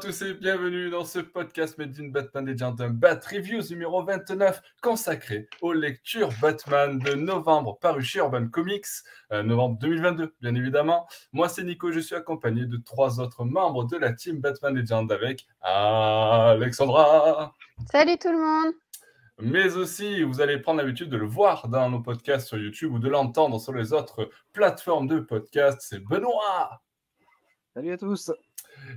Bonjour à tous et bienvenue dans ce podcast Made in Batman Legend, un Bat Reviews numéro 29 consacré aux lectures Batman de novembre paru chez Urban Comics, euh, novembre 2022 bien évidemment. Moi c'est Nico, je suis accompagné de trois autres membres de la team Batman Legend avec Alexandra. Salut tout le monde mais aussi vous allez prendre l'habitude de le voir dans nos podcasts sur YouTube ou de l'entendre sur les autres plateformes de podcasts. C'est Benoît. Salut à tous.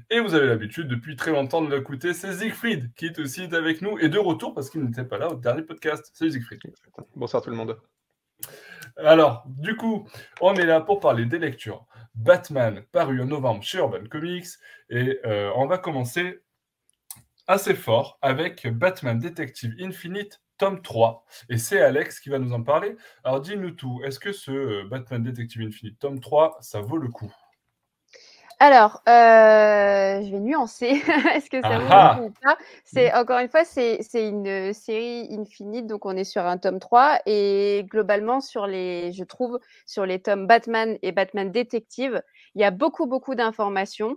Et vous avez l'habitude depuis très longtemps de l'écouter, c'est Siegfried qui est aussi avec nous et de retour parce qu'il n'était pas là au dernier podcast. Salut Siegfried. Bonsoir tout le monde. Alors, du coup, on est là pour parler des lectures Batman paru en novembre chez Urban Comics et euh, on va commencer assez fort avec Batman Detective Infinite tome 3. Et c'est Alex qui va nous en parler. Alors dis-nous tout, est-ce que ce euh, Batman Detective Infinite tome 3, ça vaut le coup? Alors, euh, je vais nuancer. Est-ce que ça le coup ou pas? C'est mmh. encore une fois, c'est une série infinite, donc on est sur un tome 3 et globalement sur les, je trouve, sur les tomes Batman et Batman Détective, il y a beaucoup beaucoup d'informations.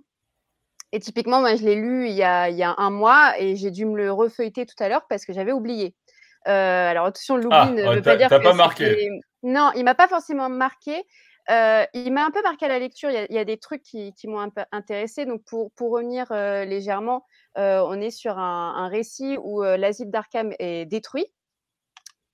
Et typiquement, moi, je l'ai lu il y, a, il y, a, un mois et j'ai dû me le refeuilleter tout à l'heure parce que j'avais oublié. Euh, alors attention, l'oubli ah, ne veut pas dire que pas marqué. Non, il m'a pas forcément marqué. Euh, il m'a un peu marqué à la lecture. Il y a, des trucs qui, m'ont un peu intéressé. Donc, pour, revenir euh, légèrement, euh, on est sur un, récit où l'asile d'Arkham est détruit.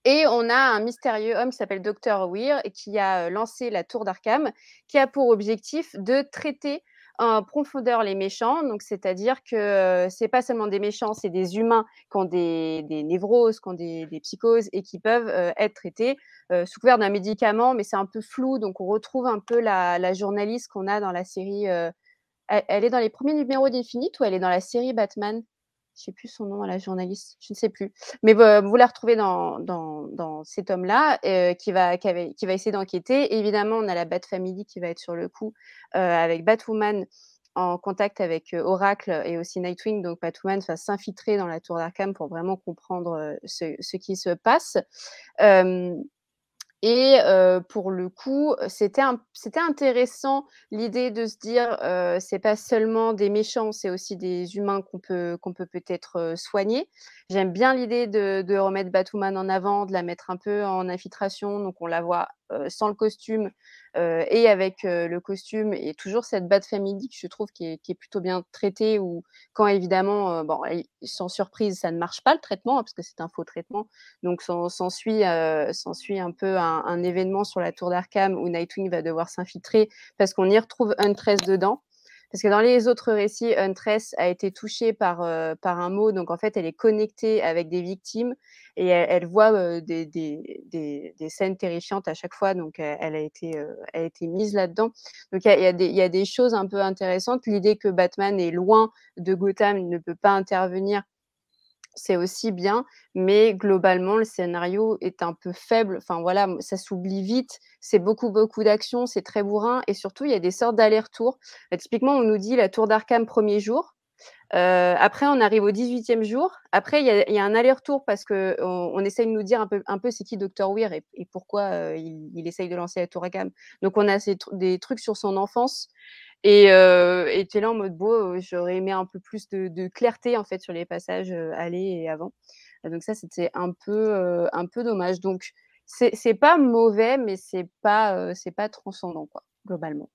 Et on a un mystérieux homme qui s'appelle Dr. Weir et qui a lancé la tour d'Arkham, qui a pour objectif de traiter en profondeur les méchants. Donc, c'est-à-dire que c'est pas seulement des méchants, c'est des humains qui ont des, névroses, qui ont des, psychoses et qui peuvent être traités sous couvert d'un médicament, mais c'est un peu flou. Donc, on retrouve un peu la, journaliste qu'on a dans la série. Elle, est dans les premiers numéros d'Infinite ou elle est dans la série Batman? Je sais plus son nom, la journaliste, je ne sais plus. Mais vous la retrouvez dans, dans, dans cet homme-là qui, va, qui, va essayer d'enquêter. Évidemment, on a la Bat Family qui va être sur le coup avec Batwoman en contact avec Oracle et aussi Nightwing. Donc Batwoman va s'infiltrer dans la tour d'Arkham pour vraiment comprendre ce, qui se passe. Et pour le coup, c'était intéressant l'idée de se dire, euh, c'est pas seulement des méchants, c'est aussi des humains qu'on peut qu'on peut peut-être soigner. J'aime bien l'idée de, de, remettre Batwoman en avant, de la mettre un peu en infiltration, donc on la voit sans le costume et avec le costume, et toujours cette Bat Family que je trouve qui est, plutôt bien traitée, ou quand évidemment, bon, sans surprise, ça ne marche pas le traitement, hein, parce que c'est un faux traitement, donc s'ensuit suit un peu un, un, événement sur la tour d'Arkham où Nightwing va devoir s'infiltrer parce qu'on y retrouve Huntress dedans. Parce que dans les autres récits, Huntress a été touchée par, euh, par un mot, donc en fait, elle est connectée avec des victimes et elle, voit euh, des, des, des, des, scènes terrifiantes à chaque fois, donc elle, a, été, euh, elle a été mise là-dedans. Donc il y, y, y a, des choses un peu intéressantes. L'idée que Batman est loin de Gotham, il ne peut pas intervenir c'est aussi bien, mais globalement, le scénario est un peu faible. Enfin voilà, ça s'oublie vite. C'est beaucoup, beaucoup d'action, c'est très bourrin, et surtout, il y a des sortes d'allers-retours. Bah, typiquement, on nous dit la tour d'Arkham premier jour. Euh, après, on arrive au 18e jour. Après, il y a, un aller-retour parce qu'on on essaye de nous dire un peu, un peu c'est qui Dr. Weir et, pourquoi euh, il, essaye de lancer la tour d'Arkham. Donc, on a des trucs sur son enfance. Et euh, es là en mode, beau, j'aurais aimé un peu plus de, clarté en fait sur les passages aller et avant. Donc ça, c'était un peu, un peu dommage. Donc c'est pas mauvais, mais c'est pas, c'est pas transcendant quoi, globalement.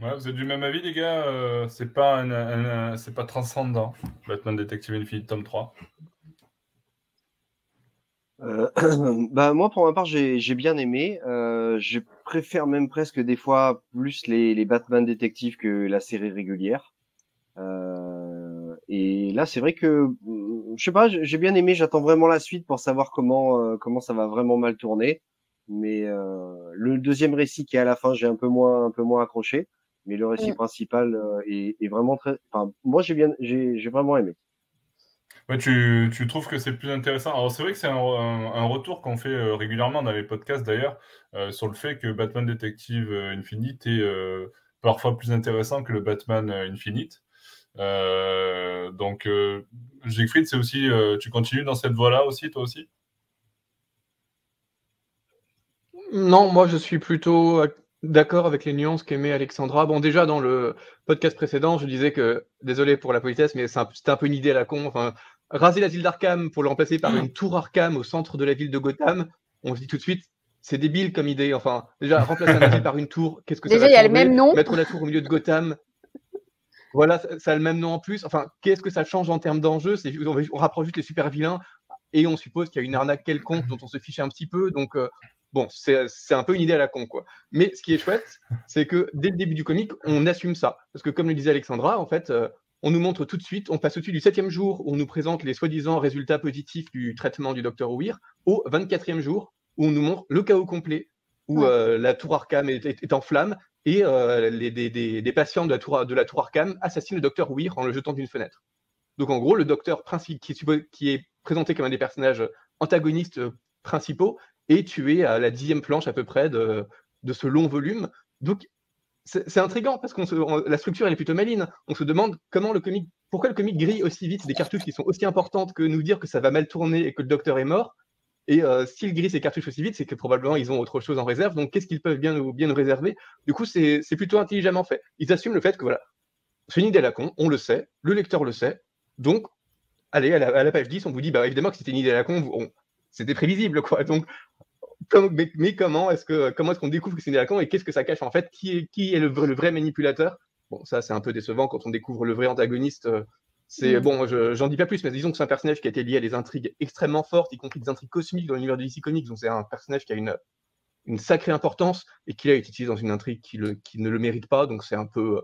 Ouais, vous êtes du même avis, les gars C'est pas, c'est pas transcendant, Batman Detective Infinite tome 3 euh, bah moi pour ma part j'ai bien aimé. Euh, je préfère même presque des fois plus les, les Batman détectives que la série régulière. Euh, et là c'est vrai que mm, je sais pas, j'ai bien aimé. J'attends vraiment la suite pour savoir comment euh, comment ça va vraiment mal tourner. Mais euh, le deuxième récit qui est à la fin j'ai un peu moins un peu moins accroché. Mais le récit principal est, est, vraiment très. Enfin moi j'ai bien j'ai vraiment aimé. Ouais, tu, tu, trouves que c'est plus intéressant? Alors, c'est vrai que c'est un, un, retour qu'on fait euh, régulièrement dans les podcasts d'ailleurs, euh, sur le fait que Batman Detective euh, Infinite est parfois plus intéressant que le Batman Infinite. donc, Siegfried, c'est aussi, tu continues dans cette voie-là aussi, toi aussi? Non, moi je suis plutôt d'accord avec les nuances qu'aimait Alexandra. Bon, déjà, dans le podcast précédent, je disais que, désolé pour la politesse, mais c'était un, peu une idée à la con. Enfin, raser la ville d'Arkham pour le remplacer par une tour Arkham au centre de la ville de Gotham, on se dit tout de suite, c'est débile comme idée. Enfin, déjà, remplacer un asile par une tour, qu'est-ce que ça Déjà, il y a le même nom. Mettre la tour au milieu de Gotham, voilà, ça, a le même nom en plus. Enfin, qu'est-ce que ça change en termes d'enjeu? On, on, rapproche juste les super vilains et on suppose qu'il y a une arnaque quelconque dont on se fiche un petit peu. Donc, euh, bon, c'est un peu une idée à la con, quoi. Mais ce qui est chouette, c'est que dès le début du comic, on assume ça. Parce que, comme le disait Alexandra, en fait, euh, on nous montre tout de suite, on passe au-dessus du septième jour où on nous présente les soi-disant résultats positifs du traitement du docteur Weir, au 24e jour où on nous montre le chaos complet, où euh, la tour Arkham est, en flammes et euh, les, des, patients de la, tour, de la tour Arkham assassinent le docteur Weir en le jetant d'une fenêtre. Donc en gros, le docteur principal qui, qui est présenté comme un des personnages antagonistes principaux est tué à la dixième planche à peu près de, de ce long volume. Donc c'est intriguant parce que la structure est plutôt maline. On se demande comment le comic, pourquoi le comic grille aussi vite des cartouches qui sont aussi importantes que nous dire que ça va mal tourner et que le docteur est mort. Et euh, s'ils grillent ces cartouches aussi vite, c'est que probablement ils ont autre chose en réserve. Donc qu'est-ce qu'ils peuvent bien nous, bien nous réserver? Du coup, c'est plutôt intelligemment fait. Ils assument le fait que voilà, c'est une idée à la con, on le sait, le lecteur le sait. Donc, allez, à la, page 10, on vous dit bah, évidemment que c'était une idée à la con, c'était prévisible. quoi. Donc mais, comment est-ce que comment est-ce qu'on découvre que c'est Lacan et qu'est-ce que ça cache en fait? Qui est, qui est le, vrai manipulateur? Bon, ça c'est un peu décevant quand on découvre le vrai antagoniste. Euh, c'est mm. bon, j'en dis pas plus, mais disons que c'est un personnage qui a été lié à des intrigues extrêmement fortes, y compris des intrigues cosmiques dans l'univers de DC Comics. Donc c'est un personnage qui a une, une sacrée importance et qui a été utilisé dans une intrigue qui, le, qui ne le mérite pas. Donc c'est un peu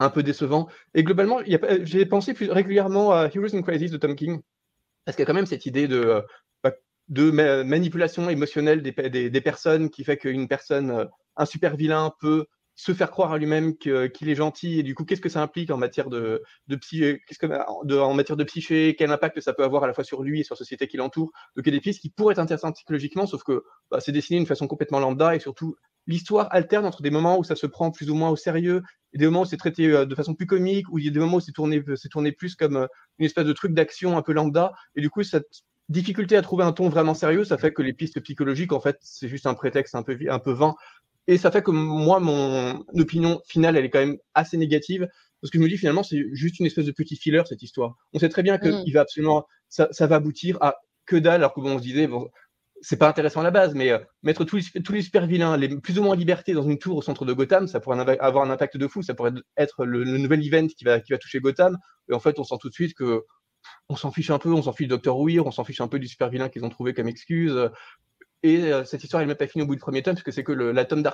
un peu décevant. Et globalement, j'ai pensé plus régulièrement à Heroes in Crisis de Tom King parce qu'il y a quand même cette idée de de manipulation émotionnelle des, personnes qui fait qu'une personne, euh, un super vilain, peut se faire croire à lui-même qu'il est gentil et du coup qu'est-ce que ça implique en matière de, de, que, en matière de psyché quel impact ça peut avoir à la fois sur lui et sur la société qui l'entoure. Donc il y a des pistes qui pourraient être intéressantes psychologiquement sauf que bah, c'est dessiné d'une façon complètement lambda et surtout l'histoire alterne entre des moments où ça se prend plus ou moins au sérieux et des moments où c'est traité euh, de façon plus comique où il y a des moments où c'est tourné tourné plus comme euh, une espèce de truc d'action un peu lambda et du coup ça difficulté à trouver un ton vraiment sérieux, ça fait que les pistes psychologiques, en fait, c'est juste un prétexte un peu, un peu vain. Et ça fait que moi, mon opinion finale, elle est quand même assez négative, parce que je me dis finalement, c'est juste une espèce de petit filler, cette histoire. On sait très bien que mm. il va absolument, ça, ça, va aboutir à que dalle, alors que bon, on se disait, bon, c'est pas intéressant à la base, mais euh, mettre tous les, tous les super vilains, les plus ou moins liberté dans une tour au centre de Gotham, ça pourrait avoir un impact de fou, ça pourrait être le, le nouvel event qui va, qui va toucher Gotham. Et en fait, on sent tout de suite que on s'en fiche un peu, on s'en fiche du Docteur Weir, on s'en fiche un peu du super vilain qu'ils ont trouvé comme excuse. Et euh, cette histoire, elle n'est pas finie au bout du premier tome, puisque c'est que la tome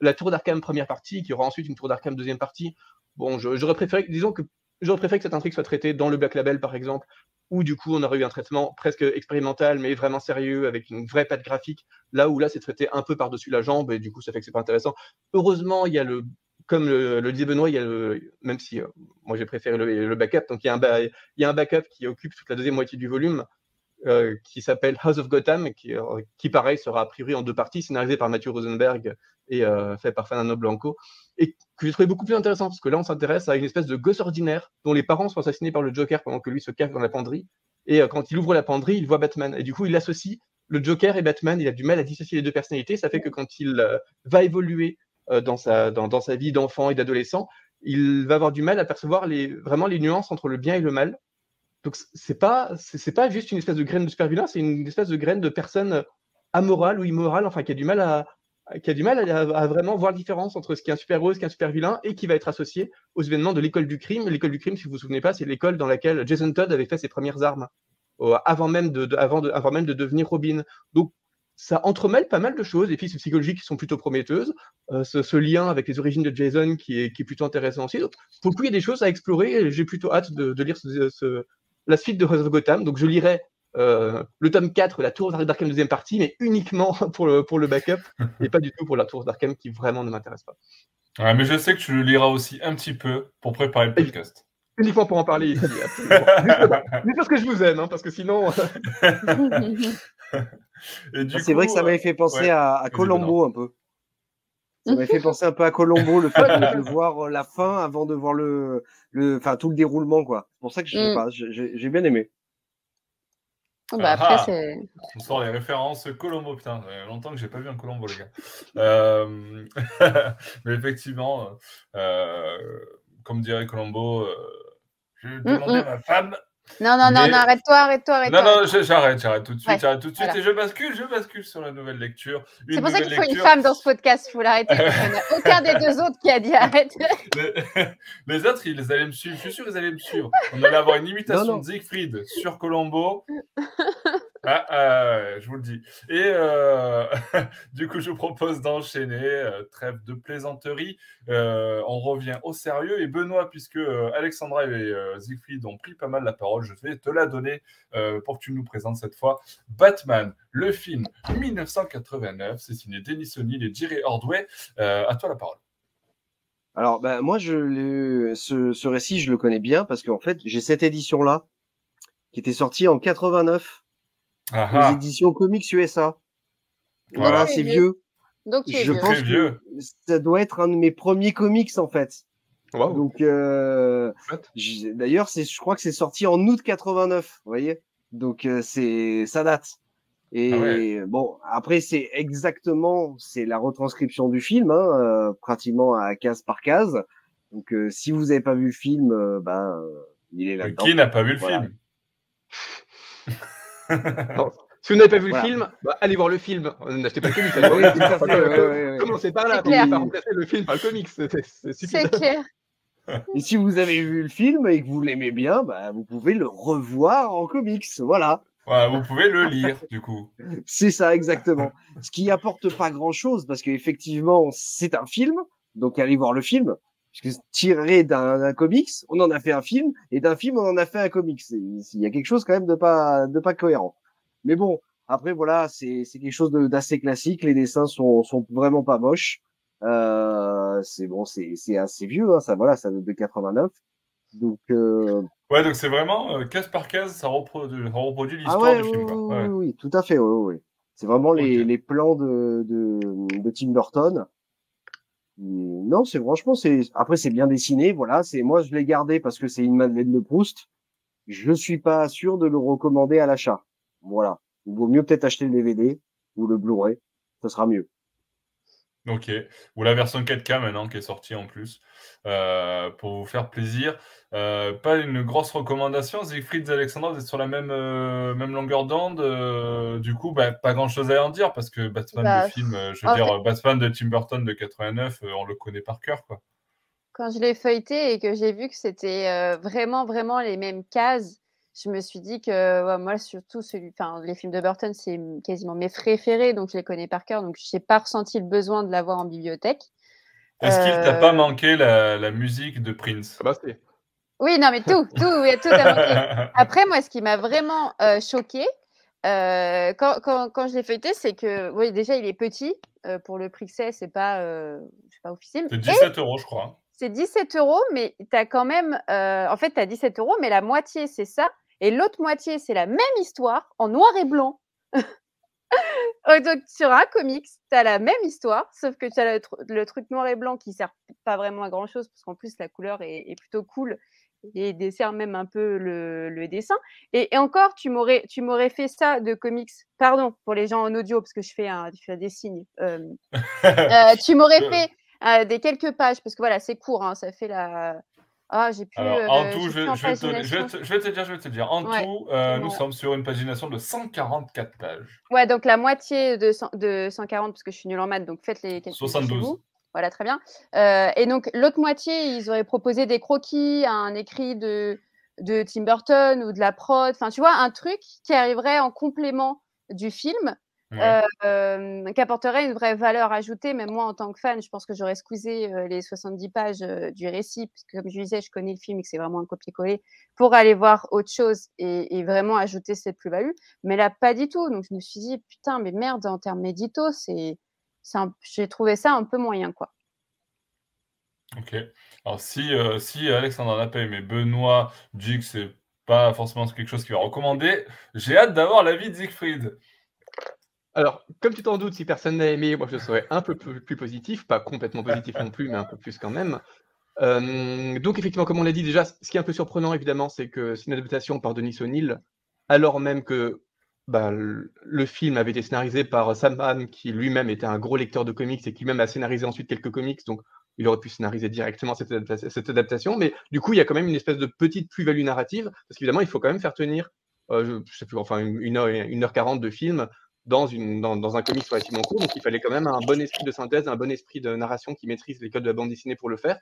la tour d'Arkham première partie, qui aura ensuite une tour d'Arkham deuxième partie. Bon, j'aurais préféré, disons que j'aurais préféré que cette intrigue soit traitée dans le Black Label, par exemple, où du coup on aurait eu un traitement presque expérimental, mais vraiment sérieux, avec une vraie patte graphique. Là où là, c'est traité un peu par-dessus la jambe, et du coup, ça fait que c'est pas intéressant. Heureusement, il y a le comme le, disait Benoît, il y a même si euh, moi j'ai préféré le, backup, donc il y, a un backup qui occupe toute la deuxième moitié du volume, euh, qui s'appelle House of Gotham, qui, euh, qui, pareil sera a priori en deux parties, scénarisé par Mathieu Rosenberg et fait par Fernando Blanco, et que j'ai trouvé beaucoup plus intéressant, parce que là on s'intéresse à une espèce de gosse ordinaire dont les parents sont assassinés par le Joker pendant que lui se cache dans la penderie, et quand il ouvre la penderie, il voit Batman, et du coup il associe le Joker et Batman, il a du mal à dissocier les deux personnalités, ça fait que quand il va évoluer dans, sa, dans, dans sa vie d'enfant et d'adolescent, il va avoir du mal à percevoir les, vraiment les nuances entre le bien et le mal. Donc c'est pas c'est pas juste une espèce de graine de super vilain, c'est une espèce de graine de personne amorale ou immorale, enfin qui a du mal à qui a du mal à, vraiment voir la différence entre ce qui est un super héros, ce qui est un super vilain, et qui va être associé aux événements de l'école du crime. L'école du crime, si vous vous souvenez pas, c'est l'école dans laquelle Jason Todd avait fait ses premières armes, avant même de, avant, de, avant même de devenir Robin. Donc ça entremêle pas mal de choses, des pistes psychologiques qui sont plutôt prometteuses, euh, ce, lien avec les origines de Jason qui est, qui est plutôt intéressant aussi. Donc, pour le coup, il y a des choses à explorer et j'ai plutôt hâte de, lire ce, la suite de House of Gotham. Donc, je lirai euh, le tome 4, la tour d'Arkham deuxième partie, mais uniquement pour le, pour le backup et pas du tout pour la tour d'Arkham qui vraiment ne m'intéresse pas. Ouais, mais je sais que tu le liras aussi un petit peu pour préparer le podcast. Uniquement pour en parler ici. Juste parce que je vous aime, hein, parce que sinon. C'est vrai que ça m'avait fait penser à, Colombo un peu. Ça m'avait fait penser un peu à Colombo, le fait de, voir euh, la fin avant de voir le, le, enfin tout le déroulement quoi. C'est pour ça que je sais mm. pas, j'ai bien aimé. Oh, bah, après, Ah ah. c'est. On sort les références Colombo, putain, ça fait longtemps que j'ai pas vu un Colombo, les gars. Euh, Mais effectivement, euh, comme dirait Colombo, euh, je vais demander à ma femme. Non, non, non, Mais- non, arrête-toi, arrête-toi, Non, arrête-toi. non, je- j'arrête, j'arrête tout de suite, Ouais, j'arrête tout de suite voilà. et je bascule, je bascule sur la nouvelle lecture. C'est pour ça qu'il faut une femme dans ce podcast, il faut l'arrêter. parce qu'il n'y en a aucun des deux autres qui a dit arrête. Les, les autres, ils allaient me suivre. Je suis sûr qu'ils allaient me suivre. On allait avoir une imitation Non, non. de Siegfried sur Colombo. Ah, ah, je vous le dis. Et euh, du coup, je vous propose d'enchaîner. euh, trêve de plaisanterie. Euh, on revient au sérieux. Et Benoît, puisque euh, Alexandra et Siegfried ont pris pas mal la parole, je vais te la donner pour que tu nous présentes cette fois Batman, le film 1989. C'est signé Denis O'Neill et Jerry Ordway. À toi la parole. Alors, ben, moi, je ce, ce récit, je le connais bien parce qu'en fait, j'ai cette édition-là qui était sortie en 89 Ah. éditions Comics USA. Voilà. C'est vieux. vieux. Donc Je vieux. pense vieux. que ça doit être un de mes premiers comics en fait. Waouh. Donc, euh, d'ailleurs, c'est, je crois que c'est sorti en août 89, vous voyez. Donc, euh, c'est, ça date. Et Ah ouais. bon, après, c'est exactement, c'est la retranscription du film, hein, euh, pratiquement à case par case. Donc, euh, si vous n'avez pas vu le film, euh, ben, euh, il est là-dedans. Qui n'a pas vu le Voilà. film? Non, Si vous n'avez pas vu Voilà. le film, bah, allez voir le film. Euh, N'achetez pas le comics. Oui, allez voir le tout film. à fait, ouais, ouais, ouais. Commencez par là, pour pas remplacer le film par le comics. C'est- clair. Et si vous avez vu le film et que vous l'aimez bien, bah, vous pouvez le revoir en comics. Voilà. Vous pouvez le lire, du coup. C'est ça, exactement. Ce qui apporte pas grand chose parce qu'effectivement, c'est un film. Donc, allez voir le film. Puisque tiré d'un comics, on en a fait un film. Et d'un film, on en a fait un comics. Il y a quelque chose quand même de pas, de pas cohérent. Mais bon, après, voilà, c'est c'est quelque chose d'assez classique. Les dessins sont, sont vraiment pas moches. Euh, c'est bon, c'est c'est assez vieux. Hein, ça, voilà, ça date de 89. Donc, euh, Ouais, donc c'est vraiment euh, case par case, ça reproduit, reproduit Ah l'histoire ouais, du oui, film. quoi. oui, Ouais. oui, oui, tout à fait. Oui, oui. C'est vraiment les, les plans de, de, de Tim Burton. Et Non, c'est franchement, c'est après c'est bien dessiné. Voilà, c'est moi je l'ai gardé parce que c'est une Madeleine de Proust. Je suis pas sûr de le recommander à l'achat. Voilà, il vaut mieux peut-être acheter le DVD ou le Blu-ray, ça sera mieux. Ok. Ou la version 4K maintenant qui est sortie en plus. Euh, pour vous faire plaisir. Euh, pas une grosse recommandation. Siegfried et Alexandra, vous êtes sur la même, euh, même longueur d'onde. du coup, bah, pas grand chose à en dire parce que Batman, Bah, le film, je veux en dire, Batman de Tim Burton de 89, euh, on le connaît par cœur. Quoi. Quand je l'ai feuilleté et que j'ai vu que c'était vraiment, vraiment les mêmes cases, je me suis dit que ouais, moi, surtout, celui, les films de Burton, c'est quasiment mes préférés, donc je les connais par cœur, donc je n'ai pas ressenti le besoin de l'avoir en bibliothèque. Est-ce qu'il t'a Euh, pas manqué la, la musique de Prince? Ah bah, Oui, non, mais tout, tout, oui, tout a manqué. Après, moi, ce qui m'a vraiment euh, choqué euh, quand, quand, quand je l'ai feuilleté, c'est que, oui, déjà, il est petit. euh, pour le prix que c'est, c'est pas, euh, c'est pas officiel. C'est Et 17 euros, je crois. c'est 17 euros, mais tu as quand même. euh, en fait, tu as 17 euros, mais la moitié, c'est ça. Et l'autre moitié, c'est la même histoire en noir et blanc. Euh, Donc, sur un comics, tu as la même histoire, sauf que tu as le, tr- le truc noir et blanc qui sert pas vraiment à grand chose, parce qu'en plus, la couleur est, est plutôt cool et dessert même un peu le, le dessin. Et, et encore, tu m'aurais fait ça de comics, pardon pour les gens en audio, parce que je fais, un, je fais des signes. euh, euh, tu m'aurais fait euh, des quelques pages, parce que voilà, c'est court, hein, ça fait la. Ah, j'ai. Alors, euh, en j'ai tout, je vais, en je, vais te, je, vais te, je vais te dire, je vais te dire. En Ouais, tout, euh, nous sommes sur une pagination de 144 pages. Ouais, donc la moitié de, 100 de 140, parce que je suis nulle en maths, donc faites les calculs. chez 72. vous. Voilà, très bien. Euh, et donc, l'autre moitié, ils auraient proposé des croquis, un écrit de, de Tim Burton ou de la prod. Enfin, tu vois, un truc qui arriverait en complément du film, Ouais. euh, euh, qui apporterait une vraie valeur ajoutée. Même moi, en tant que fan, je pense que j'aurais squeezé euh, les 70 pages euh, du récit, parce que comme je disais, je connais le film et que c'est vraiment un copier-coller, pour aller voir autre chose et, et vraiment ajouter cette plus-value. Mais là, pas du tout. Donc, je me suis dit, putain, mais merde, en termes édito, c'est, j'ai trouvé ça un peu moyen, quoi. Ok. Alors, si, euh, si Alexandre n'a pas aimé, Benoît dit que c'est pas forcément quelque chose qu'il va recommander, j'ai hâte d'avoir l'avis de Siegfried. Alors, comme tu t'en doutes, si personne n'a aimé, moi je serais un peu plus, positif, pas complètement positif non plus, mais un peu plus quand même. Euh, donc effectivement, comme on l'a dit déjà, ce qui est un peu surprenant évidemment, c'est que c'est une adaptation par Denis O'Neill, alors même que bah, le, film avait été scénarisé par Sam Hamm, qui lui-même était un gros lecteur de comics et qui même a scénarisé ensuite quelques comics, donc il aurait pu scénariser directement cette, adaptation. Mais du coup, il y a quand même une espèce de petite plus-value narrative, parce qu'évidemment, il faut quand même faire tenir, euh, je, sais plus, enfin une, heure, une heure 40 de film dans, une, dans, dans un comics relativement court. Donc il fallait quand même un bon esprit de synthèse, un bon esprit de narration qui maîtrise les codes de la bande dessinée pour le faire.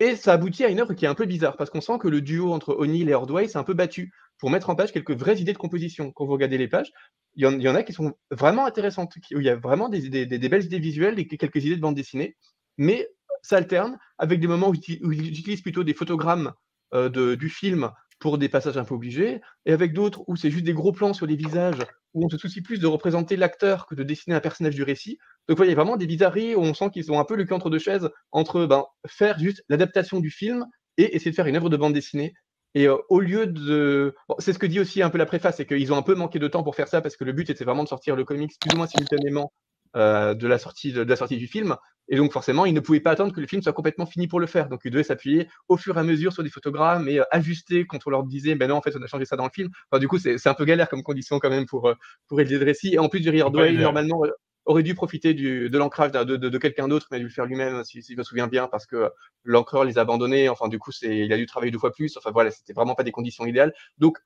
Et ça aboutit à une œuvre qui est un peu bizarre, parce qu'on sent que le duo entre O'Neill et Ordway s'est un peu battu pour mettre en page quelques vraies idées de composition. Quand vous regardez les pages, il y, en, a qui sont vraiment intéressantes, où il y a vraiment des, belles idées visuelles et quelques idées de bande dessinée, mais ça alterne avec des moments où, j'utilise plutôt des photogrammes euh, du film pour des passages un peu obligés, et avec d'autres où c'est juste des gros plans sur les visages, où on se soucie plus de représenter l'acteur que de dessiner un personnage du récit. Donc il y a vraiment des bizarreries où on sent qu'ils ont un peu le cul entre deux chaises, entre ben, faire juste l'adaptation du film et essayer de faire une œuvre de bande dessinée. Et euh, au lieu de... c'est ce que dit aussi un peu la préface, c'est qu'ils ont un peu manqué de temps pour faire ça, parce que le but était vraiment de sortir le comics plus ou moins simultanément euh, de, la sortie, de, la sortie du film. Et donc, forcément, ils ne pouvaient pas attendre que le film soit complètement fini pour le faire. Donc, ils devaient s'appuyer au fur et à mesure sur des photogrammes et euh, ajuster quand on leur disait, ben non, en fait, on a changé ça dans le film. Enfin, du coup, c'est un peu galère comme condition quand même pour, euh, pour aider le récit. Et en plus, Jerry Ordway, normalement, aurait dû profiter de l'ancrage de, de, quelqu'un d'autre, mais il a dû le faire lui-même, si, je me souviens bien, parce que l'encreur les a abandonnés. Enfin, du coup, il a dû travailler deux fois plus. Enfin, voilà, c'était vraiment pas des conditions idéales. Donc,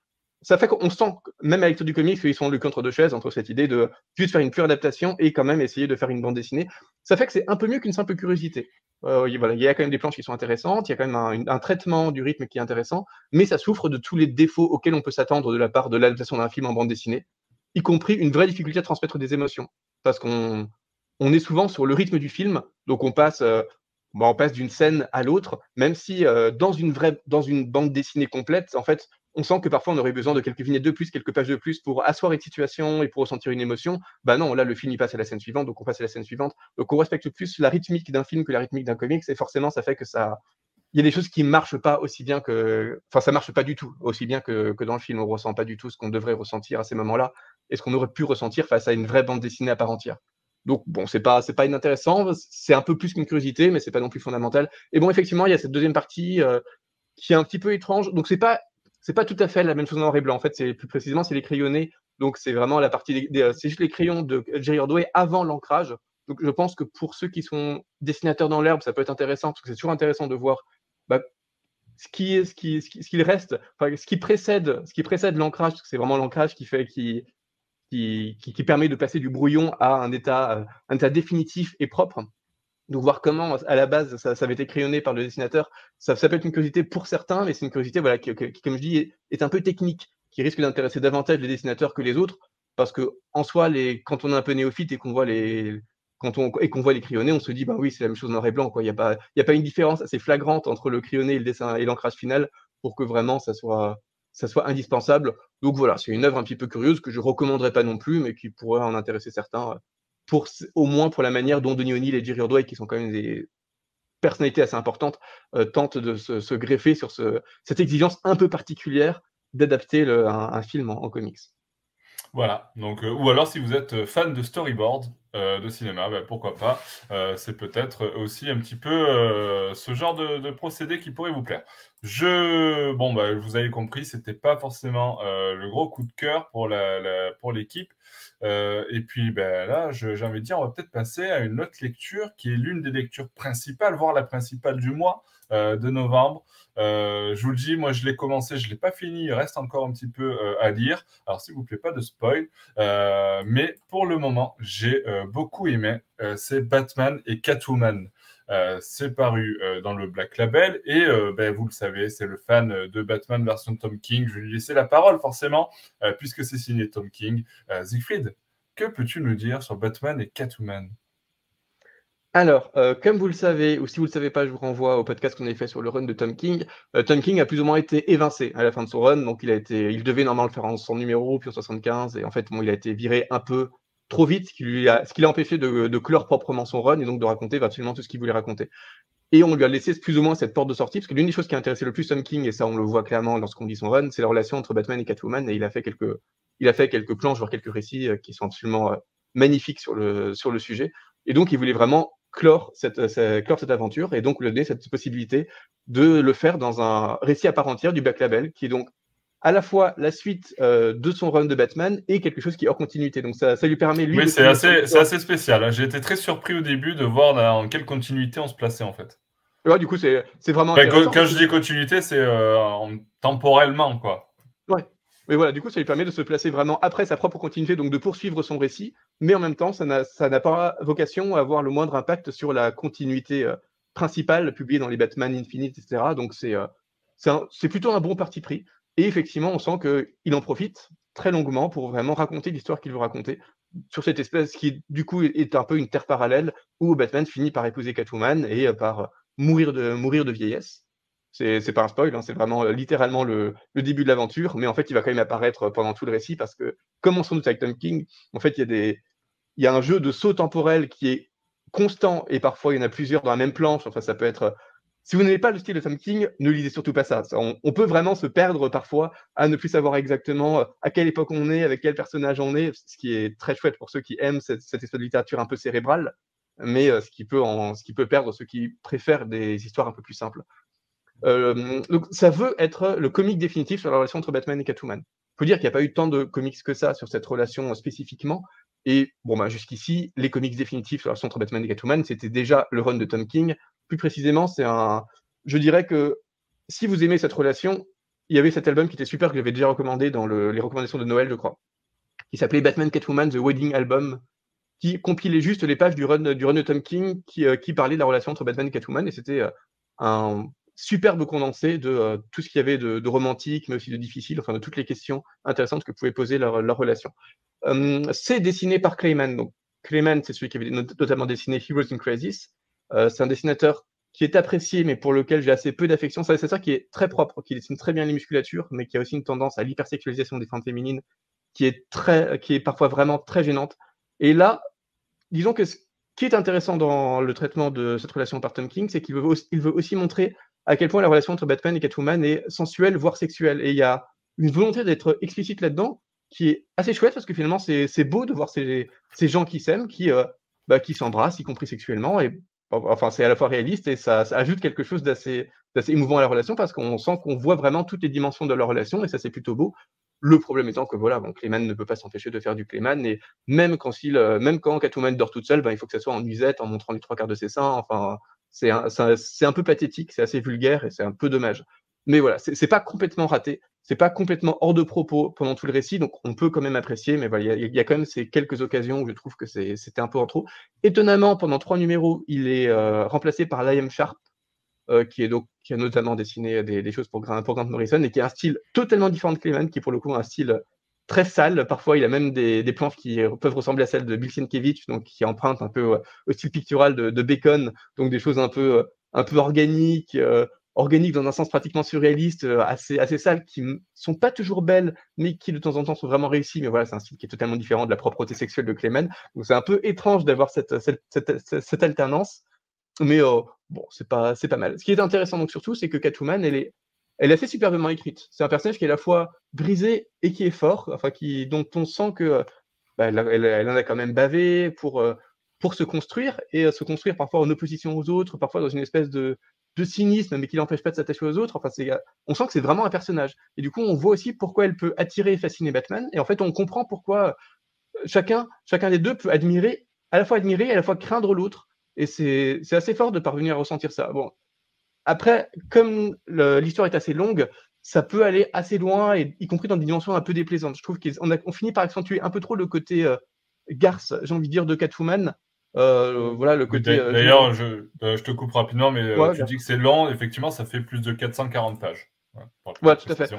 ça fait qu'on sent, même à lecture du comics, qu'ils sont le contre deux chaises entre cette idée de juste faire une pure adaptation et quand même essayer de faire une bande dessinée. Ça fait que c'est un peu mieux qu'une simple curiosité. Euh, il y a quand même des planches qui sont intéressantes, il y a quand même un, traitement du rythme qui est intéressant, mais ça souffre de tous les défauts auxquels on peut s'attendre de la part de l'adaptation d'un film en bande dessinée, y compris une vraie difficulté à transmettre des émotions. Parce qu'on on est souvent sur le rythme du film, donc on passe, euh, on passe d'une scène à l'autre, même si euh, dans une vraie, dans une bande dessinée complète, en fait, on sent que parfois on aurait besoin de quelques vignettes de plus, quelques pages de plus pour asseoir une situation et pour ressentir une émotion. Bah non, là le film il passe à la scène suivante, donc on passe à la scène suivante. Donc on respecte plus la rythmique d'un film que la rythmique d'un comics, et forcément ça fait que ça, il y a des choses qui marchent pas aussi bien que, enfin ça marche pas du tout aussi bien que, dans le film. On ressent pas du tout ce qu'on devrait ressentir à ces moments-là et ce qu'on aurait pu ressentir face à une vraie bande dessinée à part entière. Donc bon, c'est pas c'est pas inintéressant, c'est un peu plus qu'une curiosité, mais c'est pas non plus fondamental. Et bon, effectivement, il y a cette deuxième partie euh, qui est un petit peu étrange. Donc c'est pas c'est pas tout à fait la même chose en noir et blanc. En fait, c'est plus précisément, c'est les crayonnés. Donc, c'est vraiment la partie, des, c'est les crayons de Jerry Ordway avant l'ancrage. Donc, je pense que pour ceux qui sont dessinateurs dans l'herbe, ça peut être intéressant parce que c'est toujours intéressant de voir bah, ce qui reste, ce qui précède, ce qui précède l'ancrage, c'est vraiment l'ancrage qui fait, permet de passer du brouillon à un état, un état définitif et propre. Donc voir comment, à la base, ça, avait été crayonné par le dessinateur, ça, peut être une curiosité pour certains, mais c'est une curiosité voilà, qui, comme je dis, est, un peu technique, qui risque d'intéresser davantage les dessinateurs que les autres, parce que en soi, les, quand on est un peu néophyte et qu'on voit les quand on, et qu'on voit les crayonnés, on se dit bah oui, c'est la même chose noir et blanc. Il n'y a, pas, a pas une différence assez flagrante entre le crayonné et le dessin et l'ancrage final pour que vraiment ça soit, ça soit indispensable. Donc voilà, c'est une œuvre un petit peu curieuse que je recommanderais pas non plus, mais qui pourrait en intéresser certains pour, au moins pour la manière dont Denis O'Neill et Jerry Ordway, qui sont quand même des personnalités assez importantes, euh, tentent de se, greffer sur ce, cette exigence un peu particulière d'adapter un, film en, comics. Voilà, donc, euh, ou alors si vous êtes fan de storyboard euh, de cinéma, ben, pourquoi pas. c'est peut-être aussi un petit peu ce genre de, procédé qui pourrait vous plaire. Je, bon, bah, vous avez compris, c'était pas forcément le gros coup de cœur pour l'équipe. La, euh, et puis ben, là, j'ai envie de dire, on va peut-être passer à une autre lecture qui est l'une des lectures principales, voire la principale du mois euh, de novembre. Euh, je vous le dis, moi je l'ai commencé, je ne l'ai pas fini, il reste encore un petit peu à lire. Alors s'il vous plaît, pas de spoil. mais pour le moment, j'ai beaucoup aimé. c'est Batman et Catwoman. c'est paru dans le Black Label et ben, vous le savez, c'est le fan de Batman version Tom King. Je vais lui laisser la parole forcément, puisque c'est signé Tom King. Siegfried, que peux-tu nous dire sur Batman et Catwoman? Alors, comme vous le savez, ou si vous ne le savez pas, je vous renvoie au podcast qu'on avait fait sur le run de Tom King. Tom King a plus ou moins été évincé à la fin de son run, donc il a été, il devait normalement le faire en son numéro, puis en 75, et en fait, bon, il a été viré un peu trop vite, ce qui, lui a, qui l'a empêché de, de, clore proprement son run et donc de raconter absolument tout ce qu'il voulait raconter. Et on lui a laissé plus ou moins cette porte de sortie, parce que l'une des choses qui a intéressé le plus Tom King, et ça on le voit clairement lorsqu'on dit son run, c'est la relation entre Batman et Catwoman, et il a fait quelques, il a fait quelques planches, voire quelques récits euh, qui sont absolument euh, magnifiques sur le, sur le sujet. Et donc il voulait vraiment clore cette, clore cette aventure, et donc lui donner cette possibilité de le faire dans un récit à part entière du Back Label, qui est donc à la fois la suite euh, de son run de Batman et quelque chose qui est hors continuité. Donc ça, ça lui permet lui. Oui, c'est assez, c'est assez spécial. hein. J'ai été très surpris au début de voir dans quelle continuité on se plaçait en fait. Ouais, du coup, c'est c'est vraiment. Quand, je dis continuité, c'est euh, en- temporellement quoi. Mais voilà, du coup, ça lui permet de se placer vraiment après sa propre continuité, donc de poursuivre son récit, mais en même temps, ça n'a pas vocation à avoir le moindre impact sur la continuité euh, principale publiée dans les Batman Infinite, etc. Donc c'est euh, c'est plutôt un bon parti pris. Et effectivement, on sent qu'il en profite très longuement pour vraiment raconter l'histoire qu'il veut raconter sur cette espèce qui, du coup, est un peu une terre parallèle où Batman finit par épouser Catwoman et euh, par mourir de vieillesse. C'est pas un spoil, hein, c'est vraiment euh, littéralement le, début de l'aventure, mais en fait, il va quand même apparaître pendant tout le récit parce que, comme on s'en doute avec Tom King, en fait, il y a un jeu de saut temporel qui est constant et parfois il y en a plusieurs dans la même planche. Enfin, ça peut être. Si vous n'avez pas le style de Tom King, ne lisez surtout pas ça. On, peut vraiment se perdre parfois à ne plus savoir exactement euh, à quelle époque on est, avec quel personnage on est, ce qui est très chouette pour ceux qui aiment cette, cette espèce de littérature un peu cérébrale, mais euh, ce qui peut perdre ceux qui préfèrent des histoires un peu plus simples. Euh, donc ça veut être le comic définitif sur la relation entre Batman et Catwoman. Il faut dire qu'il n'y a pas eu tant de comics que ça sur cette relation euh, spécifiquement. Et bon, bah, jusqu'ici, les comics définitifs sur la relation entre Batman et Catwoman, c'était déjà le run de Tom King. Plus précisément, c'est un. Je dirais que si vous aimez cette relation, il y avait cet album qui était super, que j'avais déjà recommandé dans le- les recommandations de Noël, je crois, qui s'appelait Batman Catwoman The Wedding Album, qui compilait juste les pages du run, du run de Tom King qui, euh, parlait de la relation entre Batman et Catwoman. Et c'était un superbe condensé de euh, tout ce qu'il y avait de, romantique, mais aussi de difficile, enfin de toutes les questions intéressantes que pouvait poser leur, relation. Euh, c'est dessiné par Clayman. Donc, Clayman, c'est celui qui avait not- notamment dessiné Heroes in Crisis. Euh, c'est un dessinateur qui est apprécié, mais pour lequel j'ai assez peu d'affection. C'est un dessinateur qui est très propre, qui dessine très bien les musculatures, mais qui a aussi une tendance à l'hypersexualisation des femmes féminines, qui est, très, qui est parfois vraiment très gênante. Et là, disons que ce qui est intéressant dans le traitement de cette relation par Tom King, c'est qu'il veut, veut aussi montrer à quel point la relation entre Batman et Catwoman est sensuelle, voire sexuelle. Et il y a une volonté d'être explicite là-dedans qui est assez chouette parce que finalement, c'est beau de voir ces, ces gens qui s'aiment, qui, euh, bah, qui s'embrassent, y compris sexuellement. Et enfin, c'est à la fois réaliste et ça, ajoute quelque chose d'assez émouvant à la relation parce qu'on sent qu'on voit vraiment toutes les dimensions de leur relation et ça, c'est plutôt beau. Le problème étant que voilà, bon, ne peut pas s'empêcher de faire du Clayman et même quand, il, euh, même quand Catwoman dort toute seule, ben, il faut que ça soit en nuisette, en montrant les trois quarts de ses seins. Enfin, c'est un, peu pathétique, c'est assez vulgaire et c'est un peu dommage. Mais voilà, c'est pas complètement raté, c'est pas complètement hors de propos pendant tout le récit, donc on peut quand même apprécier, mais voilà, il y, a- quand même ces quelques occasions où je trouve que c'était un peu en trop. Étonnamment, pendant trois numéros, il est euh, remplacé par Liam Sharp, euh, qui, est donc, qui a notamment dessiné des, des choses pour, pour Grant Morrison et qui a un style totalement différent de Clayman, qui pour le coup a un style très sale. Parfois, il a même des, des planches qui peuvent ressembler à celles de Bill donc qui empruntent un peu au style pictural de, Bacon, donc des choses un peu, euh, un peu organiques, euh, organiques dans un sens pratiquement surréaliste, euh, assez, assez sales, qui ne sont pas toujours belles, mais qui de temps en temps sont vraiment réussies. Mais voilà, c'est un style qui est totalement différent de la propreté sexuelle de Clayman. Donc c'est un peu étrange d'avoir cette, cette, cette, alternance. Mais bon, c'est pas, pas mal. Ce qui est intéressant donc surtout, c'est que Catwoman, elle est, elle est assez superbement écrite. C'est un personnage qui est à la fois brisé et qui est fort, enfin qui, dont on sent que euh, bah, elle, en a quand même bavé pour, euh, pour se construire et euh, se construire parfois en opposition aux autres, parfois dans une espèce de, de cynisme, mais qui l'empêche pas de s'attacher aux autres. Enfin, on sent que c'est vraiment un personnage. Et du coup, on voit aussi pourquoi elle peut attirer et fasciner Batman. Et en fait, on comprend pourquoi chacun, chacun des deux peut admirer, à la fois admirer et à la fois craindre l'autre. Et c'est assez fort de parvenir à ressentir ça. Bon, après, comme l'histoire est assez longue, ça peut aller assez loin, et, y compris dans des dimensions un peu déplaisantes. Je trouve qu'on on finit par accentuer un peu trop le côté euh, garce, j'ai envie de dire, de Catwoman. Euh, voilà, le côté. euh, D'ailleurs, je, euh, je te coupe rapidement, mais Ouais, tu bien. dis que c'est lent. Effectivement, ça fait plus de 440 pages. Ouais, tout à fait.